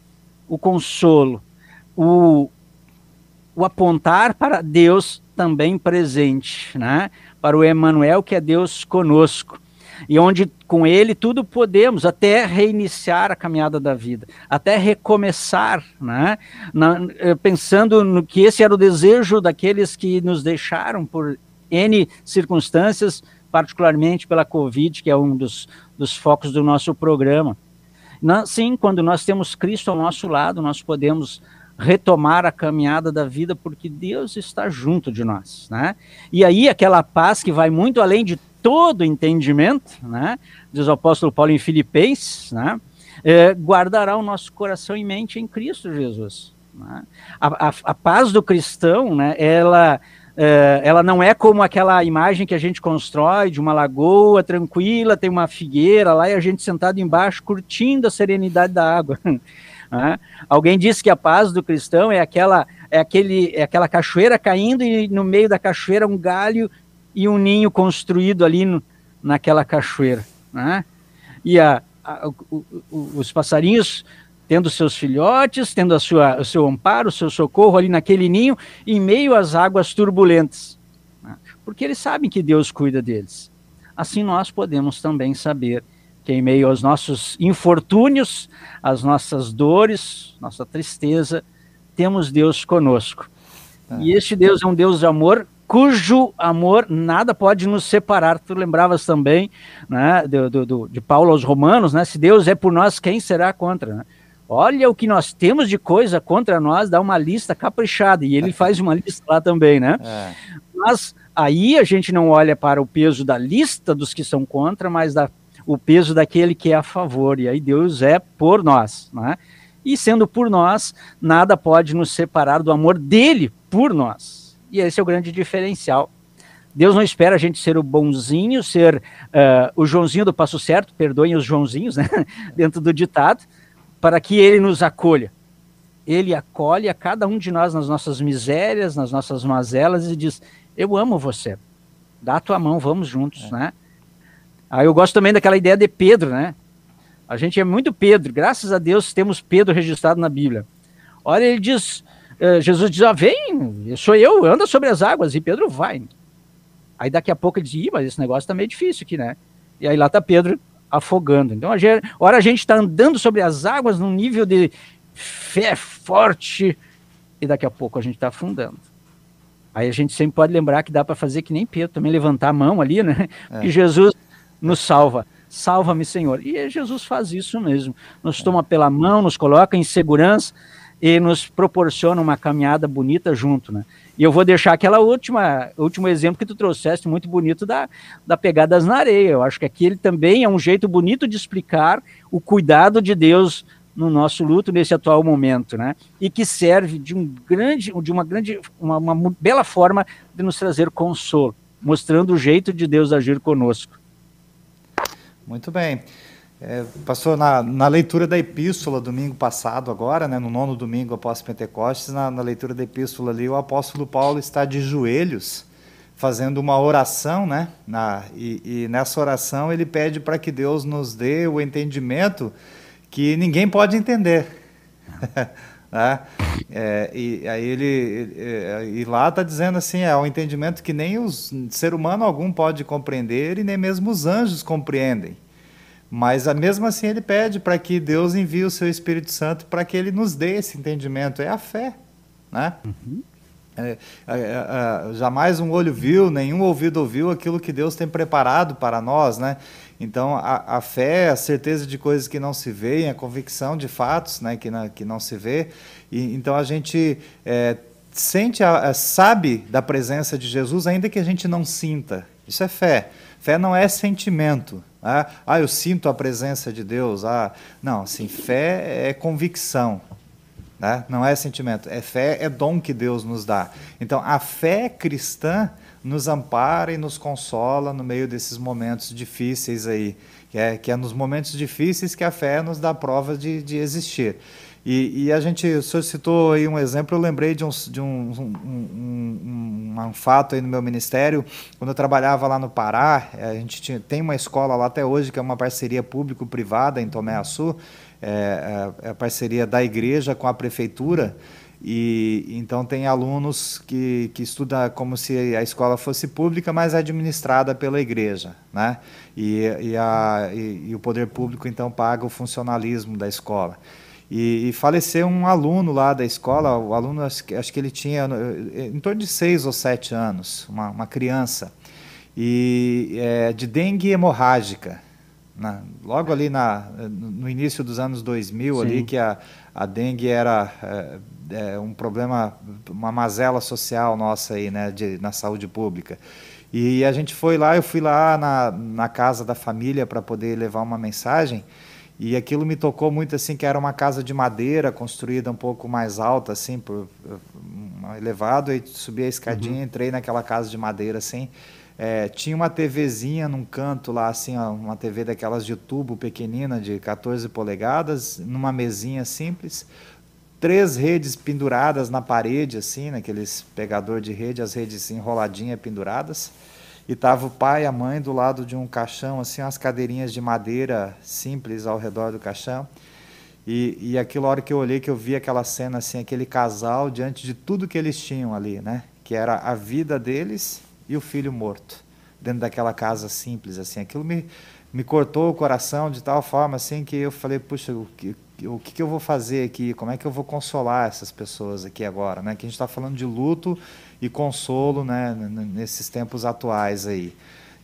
o consolo, o, o apontar para Deus também presente, né? para o Emmanuel, que é Deus conosco. E onde com ele tudo podemos, até reiniciar a caminhada da vida, até recomeçar, né? Na, eh, pensando no que esse era o desejo daqueles que nos deixaram por N circunstâncias, particularmente pela Covid, que é um dos, dos focos do nosso programa. sim, quando nós temos Cristo ao nosso lado, nós podemos retomar a caminhada da vida, porque Deus está junto de nós, né? E aí aquela paz que vai muito além de todo entendimento, né? Diz o apóstolo Paulo em Filipenses, né? É, guardará o nosso coração e mente em Cristo Jesus. Né? A, a, a, paz do cristão, né? Ela é, ela não é como aquela imagem que a gente constrói de uma lagoa tranquila, tem uma figueira lá e a gente sentado embaixo curtindo a serenidade da água. Né? Alguém disse que a paz do cristão é aquela, é, aquele, é aquela cachoeira caindo e no meio da cachoeira um galho e um ninho construído ali no, naquela cachoeira. Né? E a, a, o, o, os passarinhos tendo seus filhotes, tendo a sua, o seu amparo, o seu socorro ali naquele ninho, em meio às águas turbulentas. Né? Porque eles sabem que Deus cuida deles. Assim nós podemos também saber que em meio aos nossos infortúnios, às nossas dores, nossa tristeza, temos Deus conosco. É. E este Deus é um Deus de amor, cujo amor nada pode nos separar. Tu lembravas também né, do, do, de Paulo aos Romanos, né? Se Deus é por nós, quem será contra? Né? Olha o que nós temos de coisa contra nós, dá uma lista caprichada, e ele faz uma lista lá também, né? É. Mas aí a gente não olha para o peso da lista dos que são contra, mas da o peso daquele que é a favor, e aí Deus é por nós, né? E sendo por nós, nada pode nos separar do amor dele por nós. E esse é o grande diferencial. Deus não espera a gente ser o bonzinho, ser uh, o Joãozinho do passo certo, perdoem os Joãozinhos, né? dentro do ditado, para que ele nos acolha. Ele acolhe a cada um de nós nas nossas misérias, nas nossas mazelas e diz: Eu amo você, dá a tua mão, vamos juntos, é. né? Aí eu gosto também daquela ideia de Pedro, né? A gente é muito Pedro, graças a Deus temos Pedro registrado na Bíblia. Olha, ele diz, uh, Jesus diz, ah, vem, sou eu, anda sobre as águas, e Pedro vai. Aí daqui a pouco ele diz, mas esse negócio tá meio difícil aqui, né? E aí lá tá Pedro afogando. Então, a gente, hora a gente está andando sobre as águas num nível de fé forte, e daqui a pouco a gente está afundando. Aí a gente sempre pode lembrar que dá para fazer que nem Pedro, também levantar a mão ali, né? É. E Jesus nos salva. Salva-me, Senhor. E Jesus faz isso mesmo. Nos toma pela mão, nos coloca em segurança e nos proporciona uma caminhada bonita junto, né? E eu vou deixar aquela última, último exemplo que tu trouxeste, muito bonito, da, da pegadas na areia. Eu acho que aquele também é um jeito bonito de explicar o cuidado de Deus no nosso luto nesse atual momento, né? E que serve de um grande, de uma grande, uma, uma bela forma de nos trazer consolo, mostrando o jeito de Deus agir conosco. Muito bem. É, pastor, na, na, leitura da epístola, domingo passado, agora, né, no nono domingo após Pentecostes, na, na, leitura da epístola ali, o apóstolo Paulo está de joelhos, fazendo uma oração, né, na, e, e nessa oração ele pede para que Deus nos dê o entendimento que ninguém pode entender. né? É, e aí ele, ele, e lá está dizendo assim, é um entendimento que nem o ser humano algum pode compreender e nem mesmo os anjos compreendem. Mas mesmo assim ele pede para que Deus envie o seu Espírito Santo para que ele nos dê esse entendimento. É a fé. Né? Uhum. É, é, é, jamais um olho viu, nenhum ouvido ouviu aquilo que Deus tem preparado para nós. Né? Então a, a fé, a certeza de coisas que não se veem, a convicção de fatos né, que, não, que não se vê. E, então a gente é, sente, a, sabe da presença de Jesus, ainda que a gente não sinta. Isso é fé. Fé não é sentimento. Ah, ah, eu sinto a presença de Deus. Ah, não, assim, fé é convicção. Né? Não é sentimento. É fé, é dom que Deus nos dá. Então, a fé cristã nos ampara e nos consola no meio desses momentos difíceis aí. Que é, que é nos momentos difíceis que a fé nos dá prova de, de existir. E, e, a gente, o senhor citou aí um exemplo, eu lembrei de um, de um, um, um, um, fato aí no meu ministério, quando eu trabalhava lá no Pará, eh, a gente tinha, tem uma escola lá até hoje, que é uma parceria público-privada em Tomé Açu, é, é, é, a parceria da igreja com a prefeitura, e então tem alunos que, que estudam como se a escola fosse pública, mas administrada pela igreja, né? E, e, a, e, e o poder público então paga o funcionalismo da escola. E, e, faleceu um aluno lá da escola, o aluno acho, acho, que ele tinha em torno de seis ou sete anos, uma, uma criança, e é, de dengue hemorrágica. Na, logo ali na, no início dos anos 2000, Sim. ali que a, a dengue era é, é, um problema, uma mazela social nossa aí, né, de, na saúde pública. E a gente foi lá, eu fui lá na, na casa da família para poder levar uma mensagem. E aquilo me tocou muito assim, que era uma casa de madeira construída um pouco mais alta, assim, por, um elevado, e subi a escadinha, uhum. entrei naquela casa de madeira, assim. É, tinha uma TVzinha num canto lá, assim, ó, uma TV daquelas de tubo pequenina, de 14 polegadas, numa mesinha simples. Três redes penduradas na parede, assim, naqueles pegador de rede, as redes enroladinhas penduradas e tava o pai e a mãe do lado de um caixão, assim, umas cadeirinhas de madeira simples ao redor do caixão. E, e aquilo, a hora que eu olhei, que eu vi aquela cena, assim, aquele casal diante de tudo que eles tinham ali, né? Que era a vida deles e o filho morto, dentro daquela casa simples, assim. Aquilo me, me cortou o coração de tal forma, assim, que eu falei, puxa, o que, o que eu vou fazer aqui? Como é que eu vou consolar essas pessoas aqui agora, né? Que a gente está falando de luto e consolo né, nesses tempos atuais aí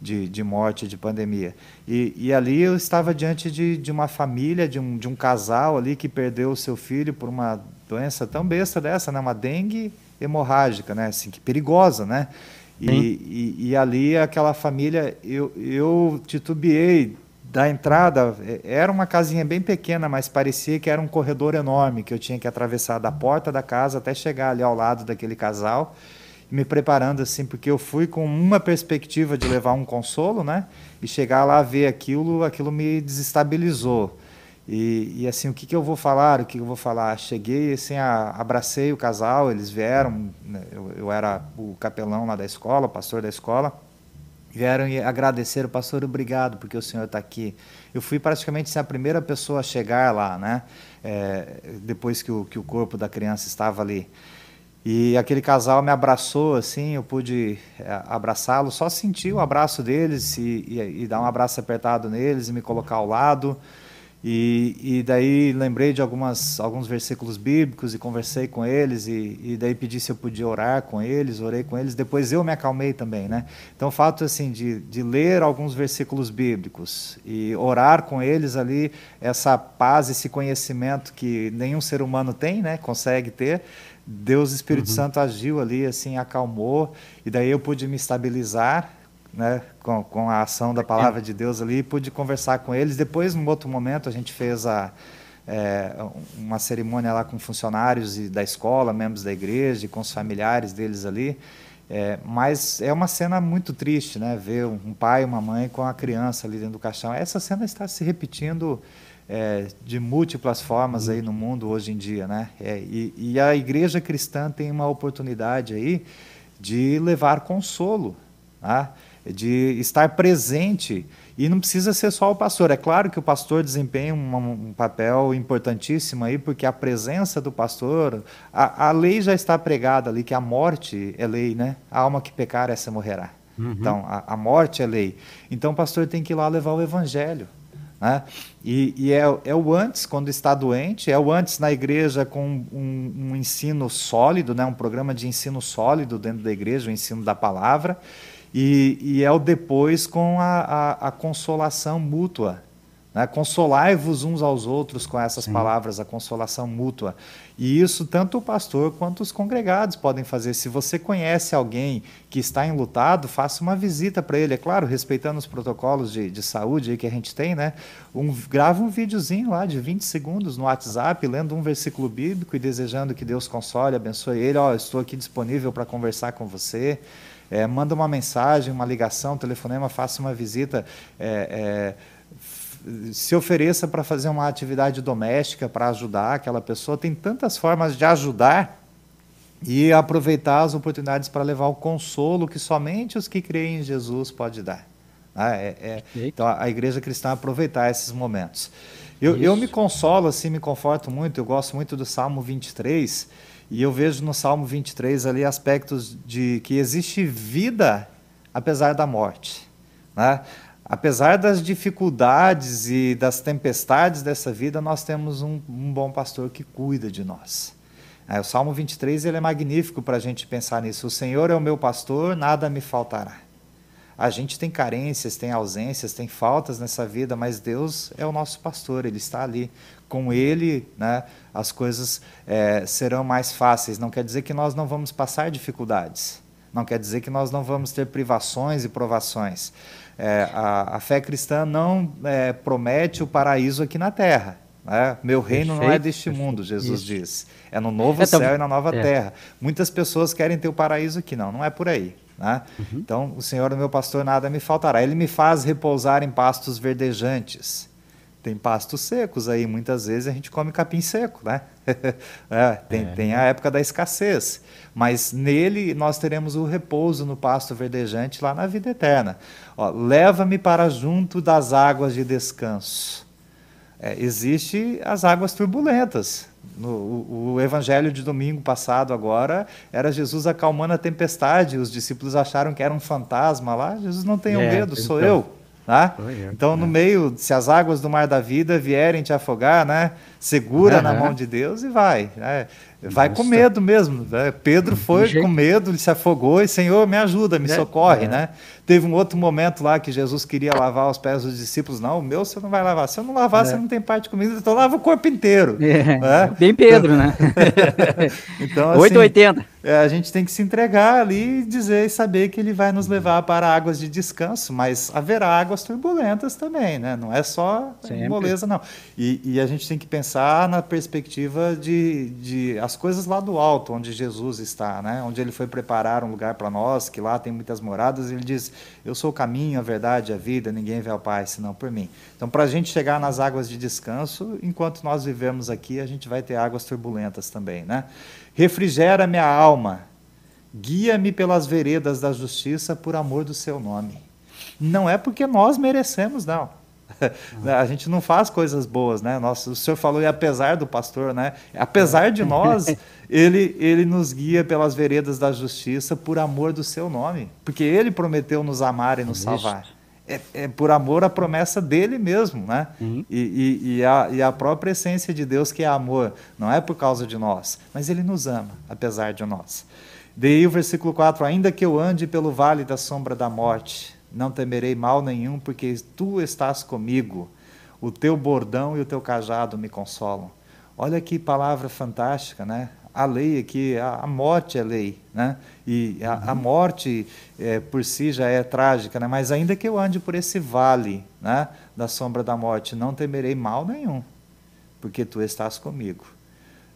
de, de morte, de pandemia. E, e ali eu estava diante de, de uma família, de um, de um casal ali que perdeu o seu filho por uma doença tão besta dessa, né, uma dengue hemorrágica, né, assim, que perigosa, né? E, e, e, ali aquela família, eu, eu titubeei da entrada, é, era uma casinha bem pequena, mas parecia que era um corredor enorme que eu tinha que atravessar da porta da casa até chegar ali ao lado daquele casal me preparando assim, porque eu fui com uma perspectiva de levar um consolo, né? E chegar lá ver aquilo, aquilo me desestabilizou. E, e assim, o que, que eu vou falar? O que, que eu vou falar? Cheguei, assim, a, abracei o casal, eles vieram, né? eu, eu era o capelão lá da escola, o pastor da escola. vieram e agradeceram, pastor, obrigado porque o senhor está aqui. Eu fui praticamente a primeira pessoa a chegar lá, né? É, depois que o, que o corpo da criança estava ali. E aquele casal me abraçou, assim, eu pude é, abraçá-lo, só sentir o abraço deles e, e, e, dar um abraço apertado neles e me colocar ao lado. E, e daí lembrei de algumas, alguns versículos bíblicos e conversei com eles e, e daí pedi se eu podia orar com eles, orei com eles. Depois eu me acalmei também, né? Então o fato assim de, de ler alguns versículos bíblicos e orar com eles ali, essa paz, esse conhecimento que nenhum ser humano tem, né? Consegue ter. Deus Espírito uhum. Santo agiu ali, assim, acalmou e daí eu pude me estabilizar né, com, com a ação da palavra de Deus ali, pude conversar com eles. Depois, num outro momento, a gente fez a, é, uma cerimônia lá com funcionários da escola, membros da igreja, com os familiares deles ali. É, mas é uma cena muito triste, né? Ver um pai e uma mãe com a criança ali dentro do caixão. Essa cena está se repetindo é, de múltiplas formas aí no mundo hoje em dia, né? É, e, e, a igreja cristã tem uma oportunidade aí de levar consolo, tá? de estar presente. E não precisa ser só o pastor. É claro que o pastor desempenha um, um papel importantíssimo aí, porque a presença do pastor, a, a, lei já está pregada ali, que a morte é lei, né? A alma que pecar, essa morrerá. Uhum. Então, a, a, morte é lei. Então, o pastor tem que ir lá levar o evangelho. Né? E, e é, é, o antes, quando está doente, é o antes na igreja com um, um ensino sólido, né? um programa de ensino sólido dentro da igreja, o ensino da palavra. E, e é o depois com a, a, a consolação mútua. Né? Consolai-vos uns aos outros com essas Sim. palavras, a consolação mútua. E isso tanto o pastor quanto os congregados podem fazer. Se você conhece alguém que está enlutado, faça uma visita para ele. É claro, respeitando os protocolos de, de saúde que a gente tem, né? Um, grava um videozinho lá de 20 segundos no WhatsApp, lendo um versículo bíblico e desejando que Deus console, abençoe ele. Ó, oh, estou aqui disponível para conversar com você. É, manda uma mensagem, uma ligação, um telefonema, faça uma visita. É, é, se ofereça para fazer uma atividade doméstica para ajudar aquela pessoa. Tem tantas formas de ajudar e aproveitar as oportunidades para levar o consolo que somente os que creem em Jesus pode dar. Ah, é, é, então a igreja cristã aproveitar esses momentos. Eu, eu me consolo, assim, me conforto muito, eu gosto muito do Salmo 23, e eu vejo no Salmo 23 ali aspectos de que existe vida apesar da morte. Né? Apesar das dificuldades e das tempestades dessa vida, nós temos um, um bom pastor que cuida de nós. É, o Salmo 23 ele é magnífico para a gente pensar nisso. O Senhor é o meu pastor, nada me faltará. A gente tem carências, tem ausências, tem faltas nessa vida, mas Deus é o nosso pastor, Ele está ali. Com Ele, né, as coisas é, serão mais fáceis. Não quer dizer que nós não vamos passar dificuldades. Não quer dizer que nós não vamos ter privações e provações. É, a, a, fé cristã não é, promete o paraíso aqui na terra. Né? Meu reino perfeito, não é deste mundo, Jesus Isso. diz. É no novo é, céu e na nova é. terra. Muitas pessoas querem ter o paraíso aqui. Não, não é por aí. Né? Uhum. Então, o Senhor meu pastor, nada me faltará. Ele me faz repousar em pastos verdejantes. Tem pastos secos aí, muitas vezes a gente come capim seco, né? é, tem, é. tem a época da escassez, mas nele nós teremos o repouso no pasto verdejante lá na vida eterna. Leva-me para junto das águas de descanso. É, existe as águas turbulentas, no, o, o, evangelho de domingo passado agora era Jesus acalmando a tempestade. Os discípulos acharam que era um fantasma lá. Jesus não tenham é, medo, sou então. eu. Tá? Então, no é. meio, se as águas do mar da vida vierem te afogar, né? segura uhum. na mão de Deus e vai. Né? Vai Nossa. com medo mesmo. Né? Pedro foi com medo, ele se afogou e, Senhor, me ajuda, me é, socorre. É. Né? Teve um outro momento lá que Jesus queria lavar os pés dos discípulos. Não, o meu você não vai lavar. Se eu não lavar, é. você não tem parte comigo, então lava o corpo inteiro. É. Né? Bem Pedro, né? então, assim, 880. É, a gente tem que se entregar ali e dizer e saber que ele vai nos levar para águas de descanso, mas haverá águas turbulentas também, né? Não é só Sempre. moleza, não. E, e, a gente tem que pensar na perspectiva de, de as coisas lá do alto, onde Jesus está, né? Onde ele foi preparar um lugar para nós, que lá tem muitas moradas, ele diz: Eu sou o caminho, a verdade, a vida, ninguém vê ao Pai senão por mim. Então, para a gente chegar nas águas de descanso, enquanto nós vivemos aqui, a gente vai ter águas turbulentas também, né? Refrigera minha alma, guia-me pelas veredas da justiça por amor do seu nome. Não é porque nós merecemos, não. a gente não faz coisas boas, né? Nossa, o senhor falou, e apesar do pastor, né? Apesar de nós, ele, ele nos guia pelas veredas da justiça por amor do seu nome. Porque ele prometeu nos amar e nos salvar. É, é, por amor à promessa dele mesmo, né? Uhum. E, e, e, a, e a própria essência de Deus, que é amor, não é por causa de nós, mas ele nos ama, apesar de nós. Daí o versículo 4: Ainda que eu ande pelo vale da sombra da morte, não temerei mal nenhum, porque tu estás comigo. O teu bordão e o teu cajado me consolam. Olha que palavra fantástica, né? A lei aqui, a, a morte é lei, né? E a, a morte é, por si já é trágica, né? Mas ainda que eu ande por esse vale, né? Da sombra da morte, não temerei mal nenhum, porque tu estás comigo.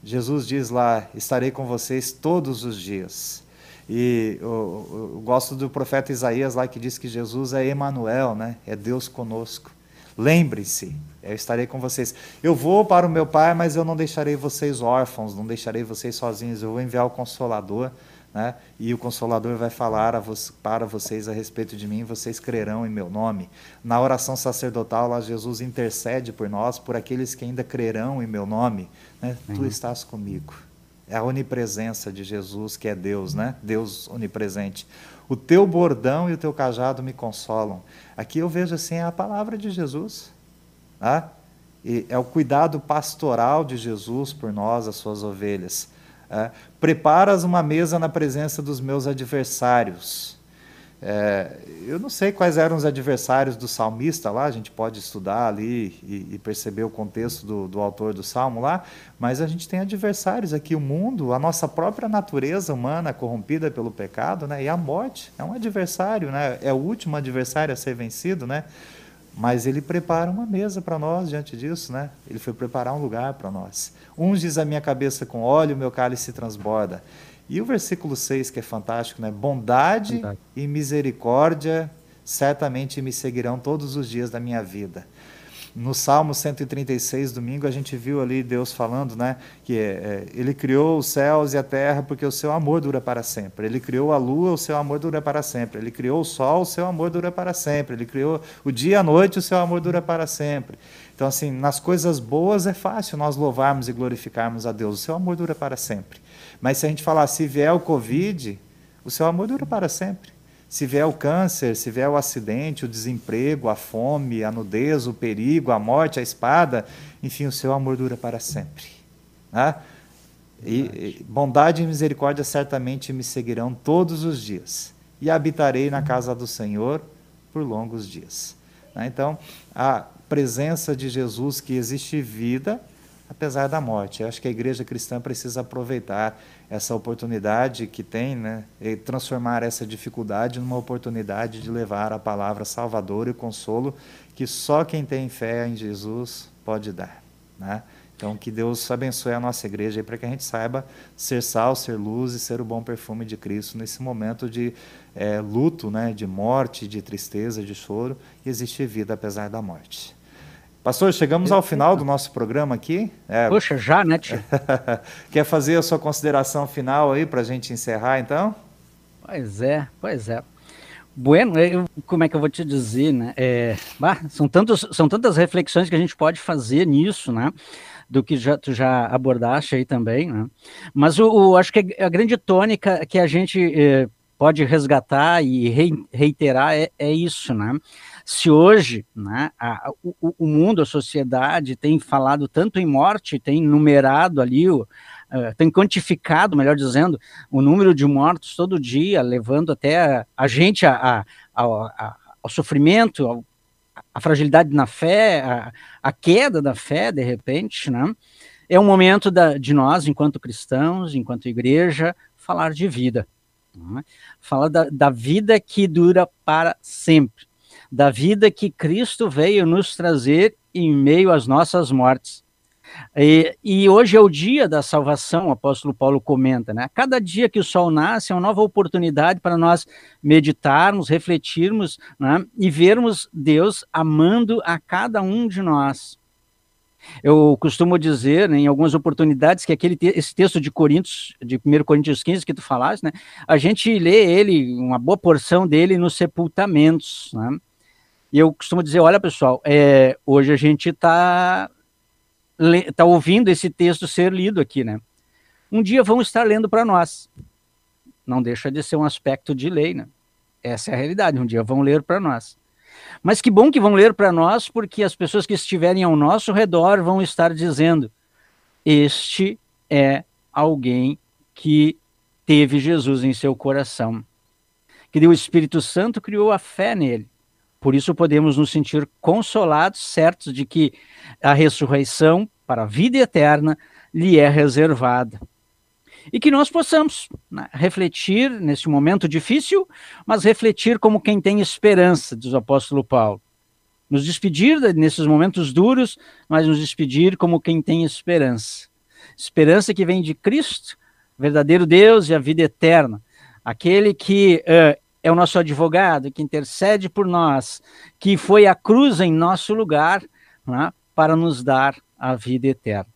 Jesus diz lá: estarei com vocês todos os dias e eu, eu, gosto do profeta Isaías lá que diz que Jesus é Emanuel, né? É Deus conosco. Lembre-se, eu estarei com vocês. Eu vou para o meu Pai, mas eu não deixarei vocês órfãos, não deixarei vocês sozinhos. Eu vou enviar o Consolador, né? E o Consolador vai falar vo para vocês a respeito de mim. Vocês crerão em meu nome. Na oração sacerdotal, lá Jesus intercede por nós, por aqueles que ainda crerão em meu nome. Né? Tu estás comigo. É a onipresença de Jesus, que é Deus, né? Deus onipresente. O teu bordão e o teu cajado me consolam. Aqui eu vejo assim a palavra de Jesus. Tá? E é o cuidado pastoral de Jesus por nós, as suas ovelhas. É, preparas uma mesa na presença dos meus adversários. É, eu não sei quais eram os adversários do salmista lá, a gente pode estudar ali e, e perceber o contexto do, do, autor do salmo lá, mas a gente tem adversários aqui, o mundo, a nossa própria natureza humana corrompida pelo pecado, né? e a morte é um adversário, né? é o último adversário a ser vencido, né? mas ele prepara uma mesa para nós diante disso, né? ele foi preparar um lugar para nós. Unges a minha cabeça com óleo, meu cálice transborda. E o versículo 6, que é fantástico, né? Bondade e misericórdia certamente me seguirão todos os dias da minha vida. No Salmo 136, domingo, a gente viu ali Deus falando, né, que é, é, Ele criou os céus e a terra porque o seu amor dura para sempre. Ele criou a lua, o seu amor dura para sempre. Ele criou o sol, o seu amor dura para sempre. Ele criou o dia e a noite, o seu amor dura para sempre. Então, assim, nas coisas boas é fácil nós louvarmos e glorificarmos a Deus. O seu amor dura para sempre. Mas se a gente falar, se vier o Covid, o seu amor dura para sempre. Se vier o câncer, se vier o acidente, o desemprego, a fome, a nudez, o perigo, a morte, a espada, enfim, o seu amor dura para sempre. Né? E, bondade e misericórdia certamente me seguirão todos os dias, e habitarei na casa do Senhor por longos dias. Né? Então, a presença de Jesus que existe vida, apesar da morte. Eu acho que a igreja cristã precisa aproveitar essa oportunidade que tem, né, e transformar essa dificuldade numa oportunidade de levar a palavra salvadora e consolo que só quem tem fé em Jesus pode dar, né? Então, que Deus abençoe a nossa igreja para que a gente saiba ser sal, ser luz e ser o bom perfume de Cristo nesse momento de é, luto, né, de morte, de tristeza, de choro, e existe vida apesar da morte. Pastor, chegamos ao final do nosso programa aqui. É... Poxa, já, né, tio? Quer fazer a sua consideração final aí para a gente encerrar, então? Pois é, pois é. Bueno, eu, como é que eu vou te dizer, né? É, bah, são, tantos, são tantas reflexões que a gente pode fazer nisso, né? Do que já, tu já abordaste aí também, né? Mas o acho que a grande tônica que a gente eh, pode resgatar e reiterar é, é isso, né? Se hoje né, a, o, o, mundo, a sociedade tem falado tanto em morte, tem numerado ali, uh, tem quantificado, melhor dizendo, o número de mortos todo dia, levando até a, a gente a, ao sofrimento, ao, a fragilidade na fé, a, a, queda da fé, de repente, né? É um momento da, de nós, enquanto cristãos, enquanto igreja, falar de vida. Né? Falar da, da vida que dura para sempre da vida que Cristo veio nos trazer em meio às nossas mortes. E, e, hoje é o dia da salvação, o apóstolo Paulo comenta, né? Cada dia que o sol nasce é uma nova oportunidade para nós meditarmos, refletirmos né? e vermos Deus amando a cada um de nós. Eu costumo dizer, né, em algumas oportunidades, que aquele te esse texto de Coríntios, de 1 Coríntios 15 que tu falaste, né, a gente lê ele, uma boa porção dele nos sepultamentos, né? E eu costumo dizer, olha pessoal, é, hoje a gente está tá ouvindo esse texto ser lido aqui, né? Um dia vão estar lendo para nós. Não deixa de ser um aspecto de lei, né? Essa é a realidade. Um dia vão ler para nós. Mas que bom que vão ler para nós, porque as pessoas que estiverem ao nosso redor vão estar dizendo: Este é alguém que teve Jesus em seu coração, que o Espírito Santo criou a fé nele. Por isso podemos nos sentir consolados, certos de que a ressurreição para a vida eterna lhe é reservada. E que nós possamos né, refletir nesse momento difícil, mas refletir como quem tem esperança, diz o apóstolo Paulo. Nos despedir nesses momentos duros, mas nos despedir como quem tem esperança. Esperança que vem de Cristo, verdadeiro Deus e a vida eterna. Aquele que uh, é o nosso advogado, que intercede por nós, que foi à cruz em nosso lugar né, para nos dar a vida eterna.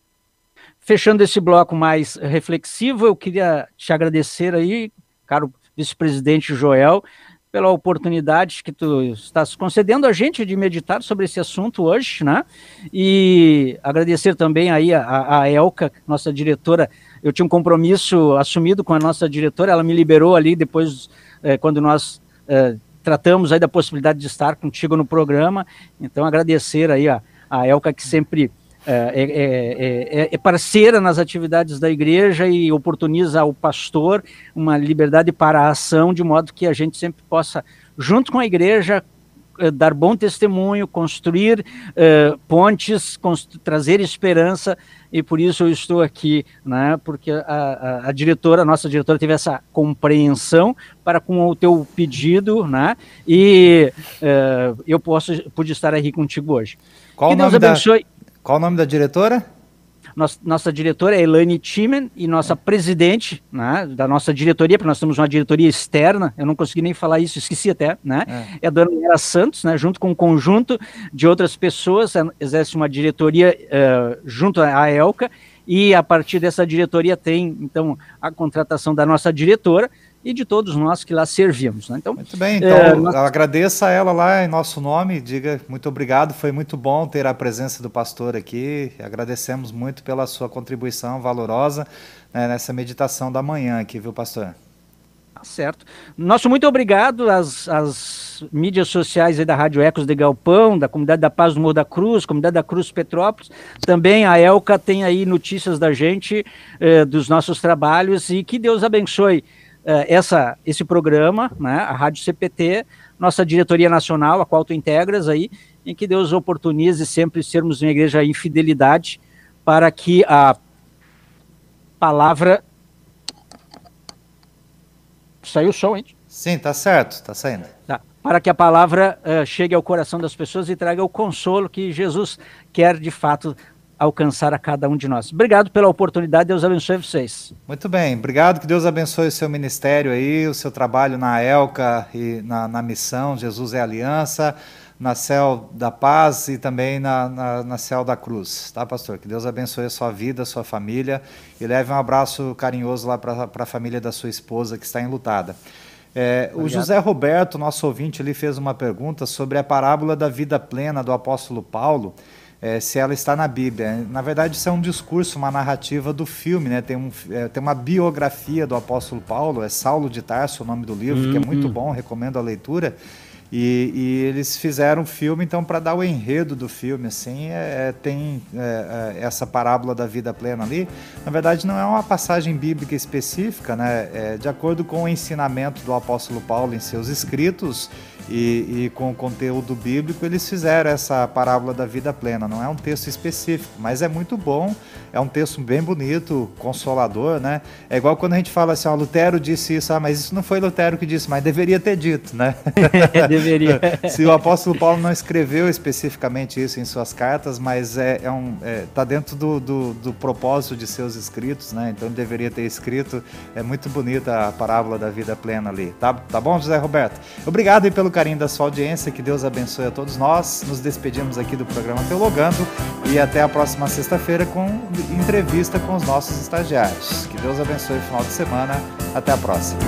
Fechando esse bloco mais reflexivo, eu queria te agradecer aí, caro vice-presidente Joel, pela oportunidade que tu estás concedendo a gente de meditar sobre esse assunto hoje, né? E agradecer também aí a, a Elka, nossa diretora. Eu tinha um compromisso assumido com a nossa diretora, ela me liberou ali depois, eh, quando nós eh, tratamos aí da possibilidade de estar contigo no programa. Então, agradecer aí a, a Elka, que sempre é é, é, é, é, parceira nas atividades da igreja e oportuniza ao pastor uma liberdade para a ação, de modo que a gente sempre possa, junto com a igreja, eh, dar bom testemunho, construir uh, pontes, constru trazer esperança, e por isso eu estou aqui, né, porque a, a, a, diretora, a nossa diretora teve essa compreensão para com o teu pedido, né, e uh, eu posso, pude estar aqui contigo hoje. Qual que Deus abençoe. Da... Qual o nome da diretora? Nossa, nossa diretora é Elaine Timen e nossa presidente né, da nossa diretoria, porque nós temos uma diretoria externa, eu não consegui nem falar isso, esqueci até, né? É, é a dona Mera Santos, né, junto com um conjunto de outras pessoas, exerce uma diretoria uh, junto à ELCA, e a partir dessa diretoria tem, então, a contratação da nossa diretora, e de todos nós que lá servimos. Né? Então, muito bem, então é, nós... agradeça a ela lá em nosso nome, diga muito obrigado, foi muito bom ter a presença do pastor aqui, agradecemos muito pela sua contribuição valorosa né, nessa meditação da manhã aqui, viu pastor? Tá certo. Nosso muito obrigado às, às mídias sociais da Rádio Ecos de Galpão, da Comunidade da Paz do Morro da Cruz, Comunidade da Cruz Petrópolis. Também a Elca tem aí notícias da gente, eh, dos nossos trabalhos, e que Deus abençoe essa, esse programa, né, a Rádio CPT, nossa diretoria nacional, a qual tu integras aí, em que Deus oportunize sempre sermos uma igreja em fidelidade para que a palavra. Saiu o som, hein? Sim, tá certo, tá saindo. Tá. Para que a palavra uh, chegue ao coração das pessoas e traga o consolo que Jesus quer de fato alcançar a cada um de nós. Obrigado pela oportunidade, Deus abençoe vocês. Muito bem, obrigado, que Deus abençoe o seu ministério aí, o seu trabalho na ELCA e na, na missão Jesus é Aliança, na Céu da Paz e também na, na, na Céu da Cruz, tá, pastor? Que Deus abençoe a sua vida, a sua família e leve um abraço carinhoso lá para a família da sua esposa que está enlutada. É, o José Roberto, nosso ouvinte, ele fez uma pergunta sobre a parábola da vida plena do apóstolo Paulo é, se ela está na Bíblia. Na verdade, isso é um discurso, uma narrativa do filme, né? Tem, um, é, tem uma biografia do apóstolo Paulo, é Saulo de Tarso o nome do livro, uhum. que é muito uhum. bom, recomendo a leitura. E, e, eles fizeram um filme, então, para dar o enredo do filme, assim, é, é tem é, é, essa parábola da vida plena ali. Na verdade, não é uma passagem bíblica específica, né? É, de acordo com o ensinamento do apóstolo Paulo em seus escritos, e, e, com o conteúdo bíblico, eles fizeram essa parábola da vida plena. Não é um texto específico, mas é muito bom, é um texto bem bonito, consolador, né? É igual quando a gente fala assim, ó, Lutero disse isso, ah, mas isso não foi Lutero que disse, mas deveria ter dito, né? deveria. Se o apóstolo Paulo não escreveu especificamente isso em suas cartas, mas é, é um, é, tá dentro do, do, do, propósito de seus escritos, né? Então ele deveria ter escrito. É muito bonita a parábola da vida plena ali. Tá, tá bom, José Roberto? Obrigado aí pelo carinho da sua audiência, que Deus abençoe a todos nós. Nos despedimos aqui do programa Teologando e até a próxima sexta-feira com entrevista com os nossos estagiários. Que Deus abençoe o final de semana. Até a próxima.